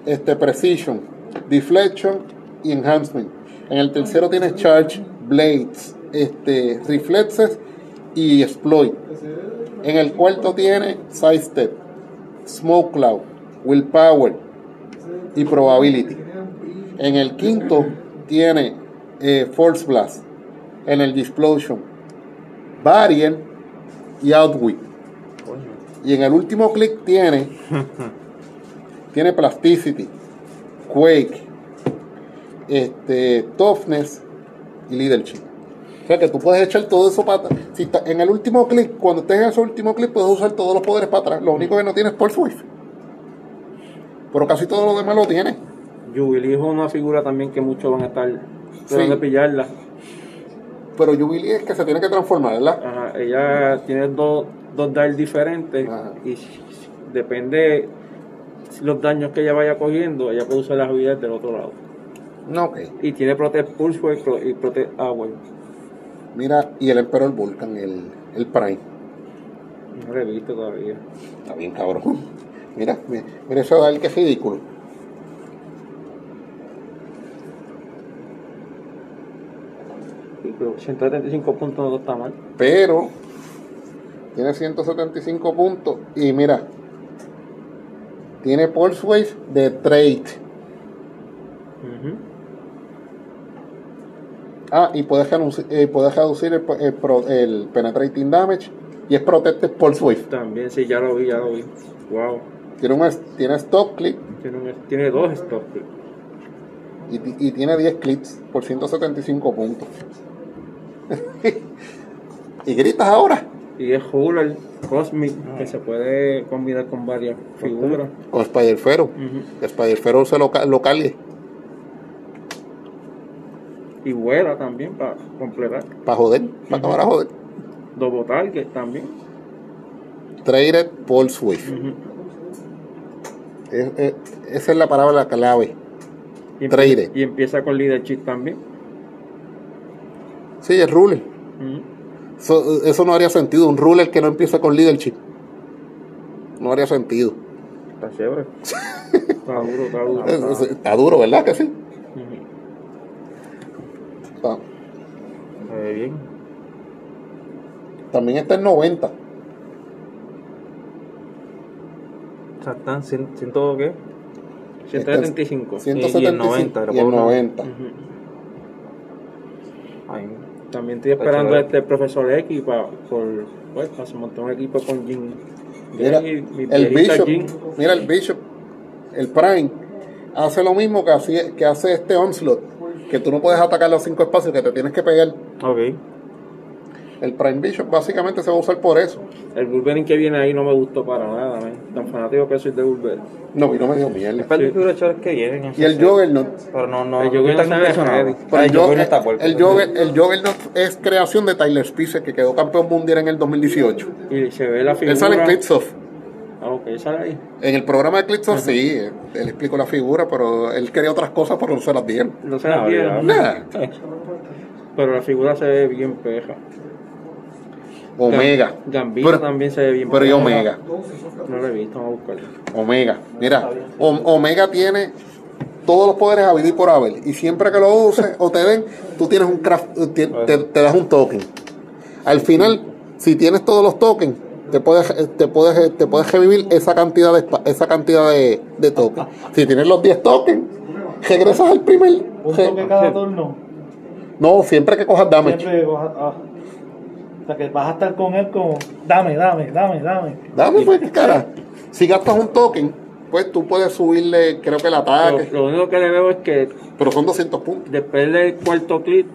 este, Precision, Deflection y Enhancement. En el tercero tiene Charge, Blades, este, Reflexes y Exploit. En el cuarto tiene Sidestep, Smoke Cloud, Willpower y Probability. En el quinto tiene eh, Force Blast. En el Explosion, Barrier y Outwit. Y en el último clic tiene (laughs) tiene Plasticity, Quake, este, Toughness y Leadership. O sea que tú puedes echar todo eso para atrás. Si está- en el último clic, cuando estés en ese último clic, puedes usar todos los poderes para atrás. Lo único que no tienes es Pulse Wave. Pero casi todo lo demás lo tiene. Jubilee es una figura también que muchos van a estar tratando Sí. de pillarla. Pero Jubilee es que se tiene que transformar, ¿verdad? Ajá, ella tiene dos, dos dials diferentes Ajá. y depende los daños que ella vaya cogiendo, ella puede usar las habilidades del otro lado. No, ok. Y tiene Protect Pulse y Protect Hour. Mira, y el Emperor Vulcan, el, el Prime. No lo he visto todavía. Está bien cabrón. Mira, mira, mira eso da el que es ridículo. Sí, pero 175 puntos no está mal. Pero tiene 175 puntos. Y mira, tiene Pulse Wave de trade. Ah, y puedes reducir, eh, puedes reducir el, el pro- el Penetrating Damage. Y es Protected Pulse Wave. También, sí, ya lo vi, ya lo vi. Wow. Tiene, un, tiene Stop Clip Tiene, un- tiene dos stop. y, ti- y tiene 10 clips por 175 puntos. (laughs) y gritas ahora. Y es Huller Cosmic, que se puede combinar con varias figuras. Con Spider Fero. Ujú. Que Spider Fero se lo, lo cargue. Y vuela también para completar. Para joder. Para acabar a joder. Double Target también. Traded Pulse Wave. Ujú. Es- es- esa es la palabra clave. y, Trader. y empieza con Leadership también. Sí, es ruler. Eso, eso no haría sentido. Un ruler que no empieza con leadership. No haría sentido. Está chévere. (laughs) está duro, está duro. Es- es- está duro, ¿verdad que sí? Ujú. Está- Se ve bien. También está en 90. O sea, están cien- ciento qué? 175. 175 Y en 90, y en era por una- 90. Ujú. Ay, También estoy esperando chévere. este profesor X para, por, pues, para montar un equipo con Jin. Mira, y mi el Bishop, mira el Bishop, el Prime, hace lo mismo que, hacía- que hace este Onslaught, que tú no puedes atacar los cinco espacios, que te tienes que pegar. Ok. El Prime Bishop básicamente se va a usar por eso. El Wolverine que viene ahí no me gustó para nada, man. tan fanático que soy de Wolverine. No, y no me dio mierda. Chéveres que vienen. Y el Juggernaut, Pero no, no. El Juggernaut no heavy. pero el, Jugger- no está cuerpo. el, Jugger- el Juggernaut es creación de Tyler Spicer, que quedó campeón mundial en el 2018. Y se ve la figura. Él sale en Clitsoft. Ah, ok, sale ahí. En el programa de Clitsoft, sí, él, explicó la figura, pero él quería otras cosas, pero no se las dieron. No se No, la vieron. Nah. Pero la figura se ve bien peja. Omega. Gambito Pero- también se ve bien Pero y. Omega. No lo he visto, vamos a buscarlo. Omega. Mira, O- Omega tiene todos los poderes a vida y por haber. Y siempre que lo uses o te den, tú tienes un craft, te, te- te das un token. Al final, si tienes todos los tokens, te puedes, te puedes, te puedes revivir esa cantidad de esa cantidad de, de tokens. Si tienes los 10 tokens, regresas al primer. Un toque cada turno. no, siempre que cojas damage. Siempre coja- ah. O sea que vas a estar con él como, dame, dame, dame, dame. Dame pues, cara. Si gastas un token, pues tú puedes subirle, creo que el ataque. lo único que le veo es que Pero son 200 puntos. después del cuarto clip,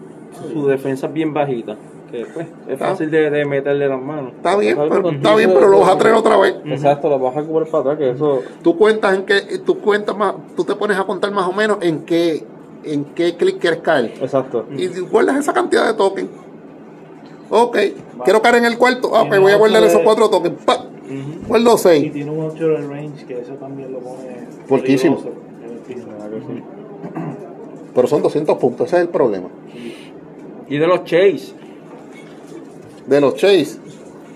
su defensa es bien bajita. Que pues, es fácil de, de meterle las manos. Está bien, pero, está bien, pero lo vas a traer otra vez. Exacto, lo vas a cubrir para atrás, que eso. Tú cuentas en qué, tú cuentas más, tú te pones a contar más o menos en qué, en qué clic quieres caer. Exacto. Y guardas esa cantidad de tokens. Ok, quiero caer en el cuarto. Ah, Y pues no voy a guardar esos cuatro tokens. Pa, Guardo Y seis. tiene un 8 de range que eso también lo pone Fortísimo. (clears throat) Pero son 200 puntos, ese es el problema. Y de los Chase, De los Chase,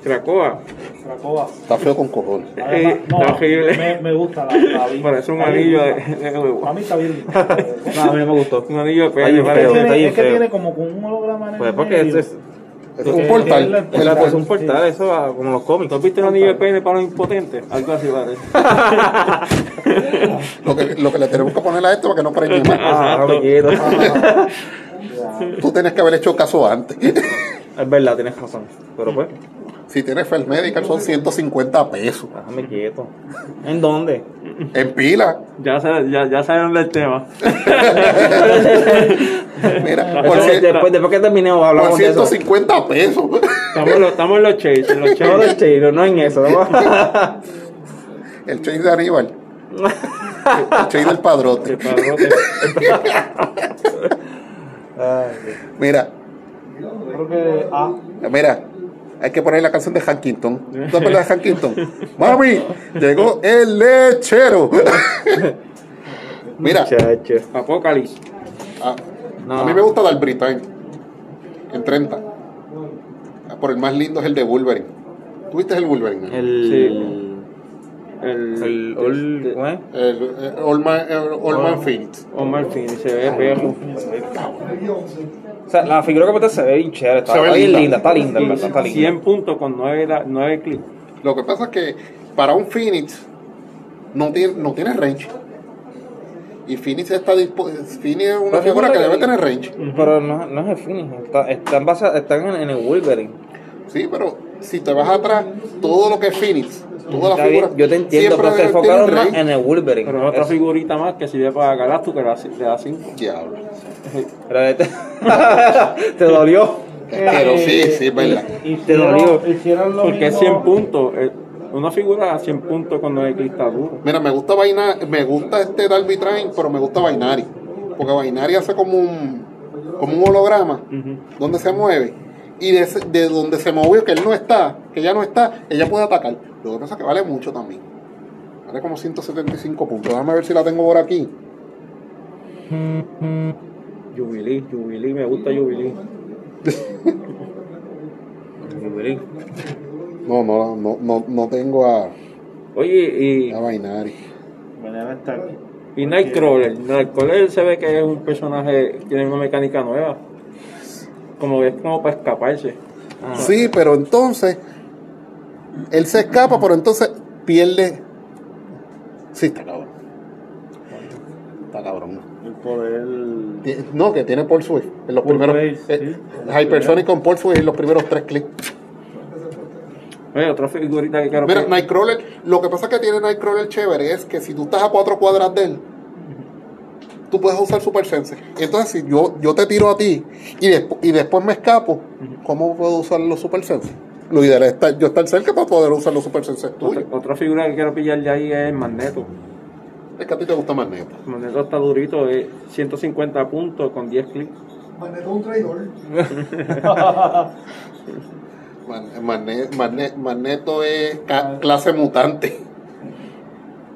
Krakoa. Krakoa. está feo con cojones. (laughs) Además, no, está horrible. me, me gusta la, la (laughs) Parece un anillo de. (laughs) Para mí está bien. No, a mí no me gustó. Un anillo de un Es que tiene, es que como con un holograma en el Pues porque medio. es, es, Es un portal. es la- un portal, eso va como los cómics. ¿Tú has visto un anillo de pene para los impotentes? Algo así parece. (laughs) lo, que, lo que le tenemos que poner a esto para que no preñe más. Ah, Exacto. me quiero. (laughs) Tú tienes que haber hecho caso antes. Es verdad, tienes razón. Pero pues, Si tienes First Medical son 150 pesos. déjame quieto. ¿En dónde? En pila. Ya, ya, ya saben del tema. (laughs) Mira, Eso, por, cien- después, después que terminemos por hablamos de eso. 150 pesos. Estamos en los, estamos en los Chase. En los No Chase. del chino, no en eso. vamos. (laughs) El chase de Aníbal. El chase del padrote. El padrote. (laughs) Mira, Creo que ah, mira. Hay que poner la canción de Hankington. ¿Tú te acuerdas de Hankington? (laughs) Mami, llegó el lechero. (laughs) Mira, Muchacho. Apocalipsis. a, No. a mí me gusta dar Britain en 30. Ah, Por el más lindo es el de Wolverine. ¿Tuviste el Wolverine? El. Sí. El, El. el- ¿cómo es? El, eh, Old Man, eh, Old Man Phoenix. Se ve perro. O sea, la figura que metes se ve bien chévere. Está, Se ve está bien linda. linda, está linda, en verdad, está linda. 100 puntos con 9, 9 clics. Lo que pasa es que para un Phoenix no tiene, no tiene range. Y Phoenix está dispo- Phoenix es una figura que debe tener range. Pero no, no es el finish. Está, están, basa- están en, en el Wolverine. Sí, pero si te vas atrás, todo lo que es Phoenix, toda la Está figura. bien, yo te entiendo, pero te debe enfocaron más en el Wolverine. Pero es otra Es- figurita más que sirve para Galactus que le da- le da 5. Diablo. (laughs) pero este- (laughs) te dolió. Pero sí, sí, es verdad. Te dolió. Porque es mismo- 100 puntos. eh, Una figura a 100 puntos con 9 clics está duro. Mira, me gusta Vaina, me gusta este Darby Train, pero me gusta Vainari. Porque Vainari hace como un como un holograma donde se mueve. Y de, de donde se movió, que él no está, que ya no está, ella puede atacar. Lo que pasa es que vale mucho también. Vale como 175 puntos. Déjame ver si la tengo por aquí. Jubilee, Jubilee, me gusta (laughs) Jubilee. No, no, no, no, no tengo a, Oye, y, a. Mañana está aquí. y Nightcrawler. Nightcrawler se ve que es un personaje, tiene una mecánica nueva. Como es como para escaparse. Sí, pero entonces él se escapa, pero entonces pierde. Sí, está cabrón. Está cabrón. El poder. No, que tiene Paul Swift. En los Paul primeros. Swift, eh, sí. Hypersonic con Paul Swift en los primeros tres clics. Oye, otra figurita que quiero Mira, que- Nightcrawler, lo que pasa que tiene Nightcrawler chévere es que si tú estás a cuatro cuadras de él, tú puedes usar Super Sense. Entonces, si yo, yo te tiro a ti y, y después me escapo, ¿cómo puedo usar los Super Sense? Lo ideal es estar, yo estar cerca para poder usar los Super Sense tuyos. otra figura que quiero pillar de ahí es el Magneto. Es que a ti te gusta más neto. El Magneto está durito, es 150 puntos con 10 clics. Magneto es un traidor. (laughs) Man- Magne- Magne- Magneto es ca- clase mutante.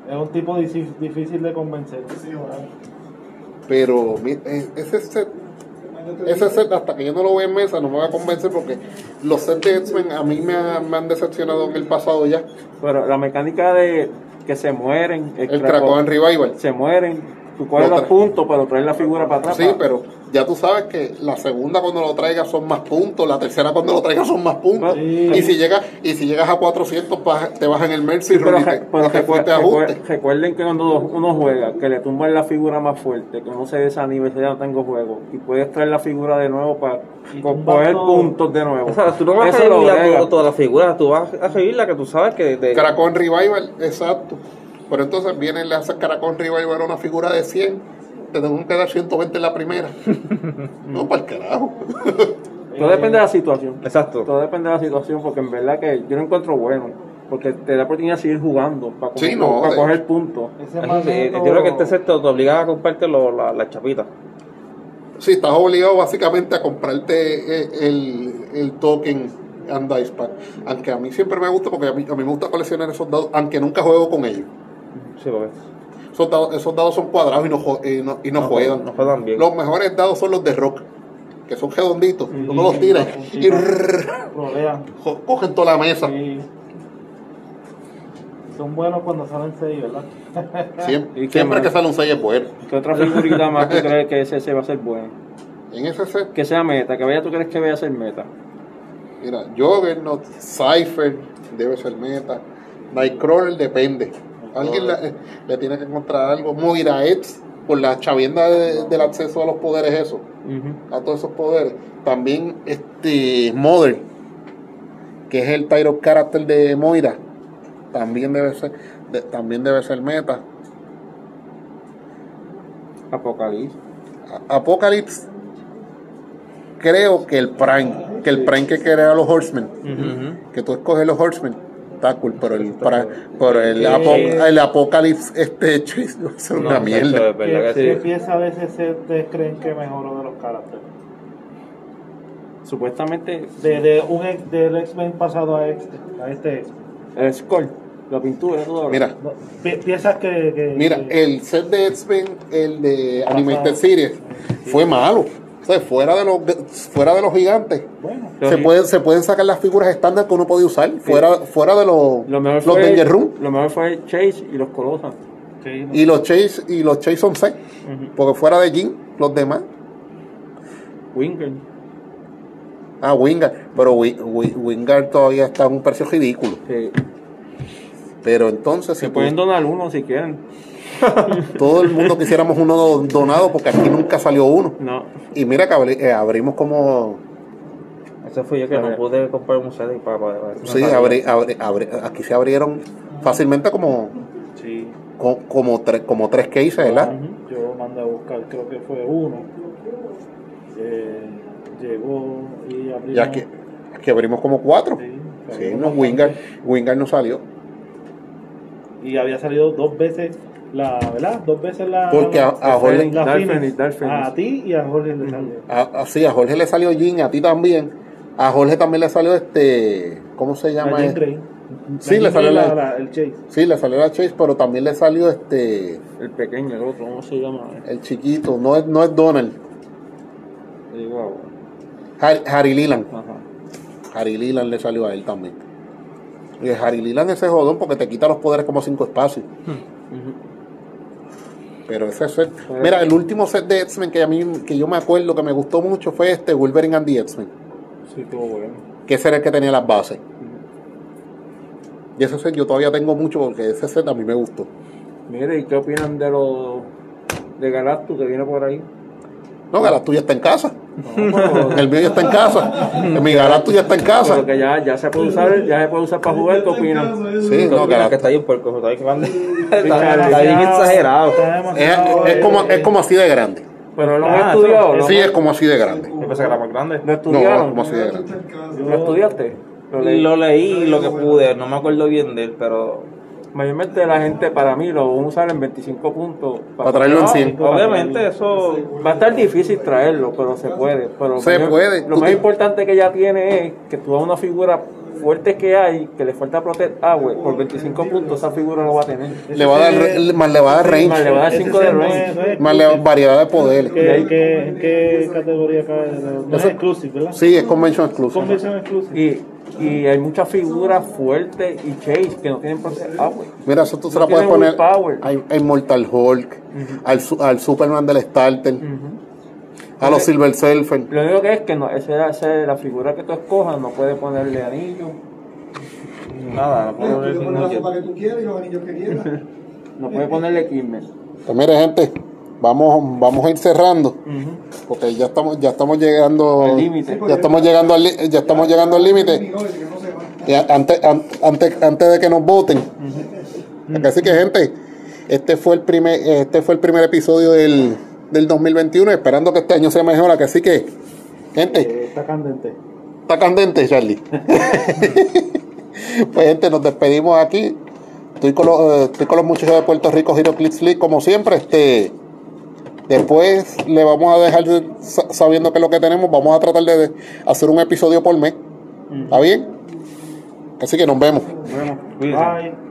Es un tipo difí- difícil de convencer. Sí. Pero eh, ese set, Magneto es ese set, hasta que yo no lo vea en mesa, no me va a convencer porque los sets de X-Men a mí me, me han decepcionado en el pasado ya. Pero la mecánica de que se mueren, El Krakoan Revival. se mueren, tú coges Lo los puntos, pero traes la figura para atrás. Sí, para- pero ya tú sabes que la segunda cuando lo traigas son más puntos, la tercera cuando lo traigas son más puntos. Sí. Y si llegas y si llegas a 400 baja- te bajan el Mercy Sí, pero, Rule y te- pero te recu- fuiste recu- ajuste. recuerden que cuando uno juega, que le tumban la figura más fuerte, que uno se desanime, ya no tengo juego, y puedes traer la figura de nuevo para coger puntos de nuevo. O sea, tú no vas Eso a revivir todas las figuras, tú vas a revivir la que tú sabes que... De, Caracol Revival, exacto. Pero entonces viene y le hace Caracol Revival a una figura de 100, te tengo que dar 120 en la primera. (laughs) no, para el carajo. (laughs) Todo depende de la situación. Exacto. Todo depende de la situación, porque en verdad que yo lo encuentro bueno, porque te da oportunidad de seguir jugando, para, Sí, coger- no, para de- coger puntos. Sí, Magneto- yo creo que este set te te obliga a comprarte lo- la, la chapita. Sí, estás obligado básicamente a comprarte eh, el, el token and dice pack. Aunque a mí siempre me gusta, porque a mí, a mí me gusta coleccionar esos dados, aunque nunca juego con ellos. Sí, porque Esos dados, esos dados son cuadrados y no, jo- y no, y no juegan. no juegan bien. Los mejores dados son los de rock, que son redonditos. Tú no los tiras y Rodean. cogen toda la mesa. Sí. Son buenos cuando salen seis, ¿verdad? (laughs) Siempre, que sale un 6 es bueno. ¿Qué otra figurita más tú (laughs) crees que ese, ese va a ser bueno? En ese set, Que sea meta, que vaya tú crees que vaya a ser meta. mira, Juggernaut, Cypher, debe ser meta. Nightcrawler depende. Alguien le, le tiene que encontrar algo. Moira X, por la chavienda de- del acceso a los poderes, eso. A todos esos poderes. También este Mother, que es el Tyro Character de Moira, también debe ser, de- también debe ser meta. Apocalipsis. A- Apocalypse, creo que el Prime, que el Prime que crea los Horsemen, que tú escoges los Horsemen, está cool, pero el, Prime- pero el, Sí. Apo- el Apocalypse este (laughs) a ser No, una mierda. es ¿Qué, sí. pieza de ese set ustedes creen que mejoró de los caracteres? Supuestamente De, de un ex, del X-Men pasado a, este, a este X-Men. el score, la pintura, todo. Mira, No, pi- piezas que, que- Mira, que- el set de X-Men, el de. Animated Series, fue malo. O sea, fuera de los fuera de los gigantes. bueno, Se pueden, se pueden sacar las figuras estándar que uno podía usar, fuera, fuera de los, Lo mejor los fue, Danger Room. Lo mejor fue Chase y los Colosas. sí, no. Y los Chase, y los Chase son seis. Porque fuera de Jin, los demás. Winger. Ah, Wingard. Pero Wi- Wi- Wingard todavía está a un precio ridículo. Que Pero entonces, si se pueden tú- donar uno si quieren. (laughs) todo el mundo quisiéramos uno do- donado, porque aquí nunca salió uno. No. Y mira que abri- eh, abrimos como Ese fui yo que no pude comprar un set y para... para- para- Sí, abri- abri- abri- aquí se abrieron fácilmente como, Sí. co- como, tres, como tres cases, ¿verdad? Yo mandé a buscar, creo que fue uno. Eh, llegó y abrimos. Y aquí, aquí abrimos como cuatro. Sí, Sí, no. Wingard, Wingard no salió. Y había salido dos veces la, ¿verdad? Dos veces la. Porque a, a Jorge, la Dark Phoenix. Phoenix, Dark Phoenix. A ti y a Jorge le salió. a, a- sí, a Jorge le salió Jin, a ti también. A Jorge también le salió este, ¿cómo se La llama? Jean este? Grey. Sí, La le Jean salió la- la- el Chase. Sí, le salió la Chase, pero también le salió este, El pequeño, el otro, ¿cómo se llama? el chiquito, no es, no es Donald, guau. Harry, Harry Leland. Ajá. Harry Leland le salió a él también. Y Harry Leland ese jodón porque te quita los poderes como cinco espacios. Pero ese set. Mira, el último set de X-Men que a mí que yo me acuerdo que me gustó mucho fue este Wolverine and the X-Men. Sí, estuvo bueno. Que ese era el que tenía las bases. Y ese set yo todavía tengo mucho porque ese set a mí me gustó. Mire, ¿y qué opinan de los de Galactus que viene por ahí? No, Galactus ya está en casa. No, pero- (laughs) El mío ya está en casa. Mi Galactus ya está en casa. pero que ya, ya se puede usar, ya se puede usar para jugar, ¿qué opinan? Sí, no, que Galactus. está ahí un puerco, está, ahí grande. (laughs) está, bien exagerado. Está Es, como, eh, es como así de grande. Pero lo Ah, has estudiado, lo, Sí, es como así de grande. Yo pensé que era más grande. lo No, es estudiaron, como así de grande. lo estudiaste. Lo leí. Lo leí lo que pude, no me acuerdo bien de él, pero Mayormente la gente, para mí, lo van a usar en 25 puntos. Para traerlo en 100. obviamente eso Va a estar difícil traerlo, pero se puede. Pero Se puede. Lo Tú más te- importante que ya tiene es que tú a una figura fuerte que hay, que le falta Protect Agua, por 25 puntos esa figura lo va a tener. Le va a dar, más le va a dar Más le range. va a dar ese 5 de no range. no Más le va variedad de poderes. ¿Qué, qué, en qué categoría cae? No es exclusive, ¿verdad? Sí, es convention exclusive. Y, y hay muchas figuras fuertes y chase que no tienen Protect Agua. Mira, eso tú se No la puedes poner al, al Mortal Hulk, al, su- al Superman del Starter, a los Silver Surfer. Lo único que es que no, esa, esa- la figura que tú escojas no puede ponerle anillo, nada, no puedo Bueno, ver tú le si pones no la ropa que tú quieras y los anillos que quieras. (laughs) no puede ponerle equipment. Pues mire, gente, vamos, vamos a ir cerrando, porque ya estamos, ya estamos llegando, Al límite. ya estamos llegando al, ya estamos llegando al límite. Antes, an- antes, antes de que nos voten. Así que gente, este fue el primer, este fue el primer episodio del, del 2021, esperando que este año sea mejor. Así que, gente, Eh, está candente. está candente, Charlie. (laughs) pues gente, nos despedimos aquí. Estoy con los, eh, estoy con los muchachos de Puerto Rico, Hero Clicks League, como siempre. Este, después le vamos a dejar sa- sabiendo que es lo que tenemos. Vamos a tratar de hacer un episodio por mes. ¿Está bien? Así que nos vemos. Bueno, Cuídense. Bye.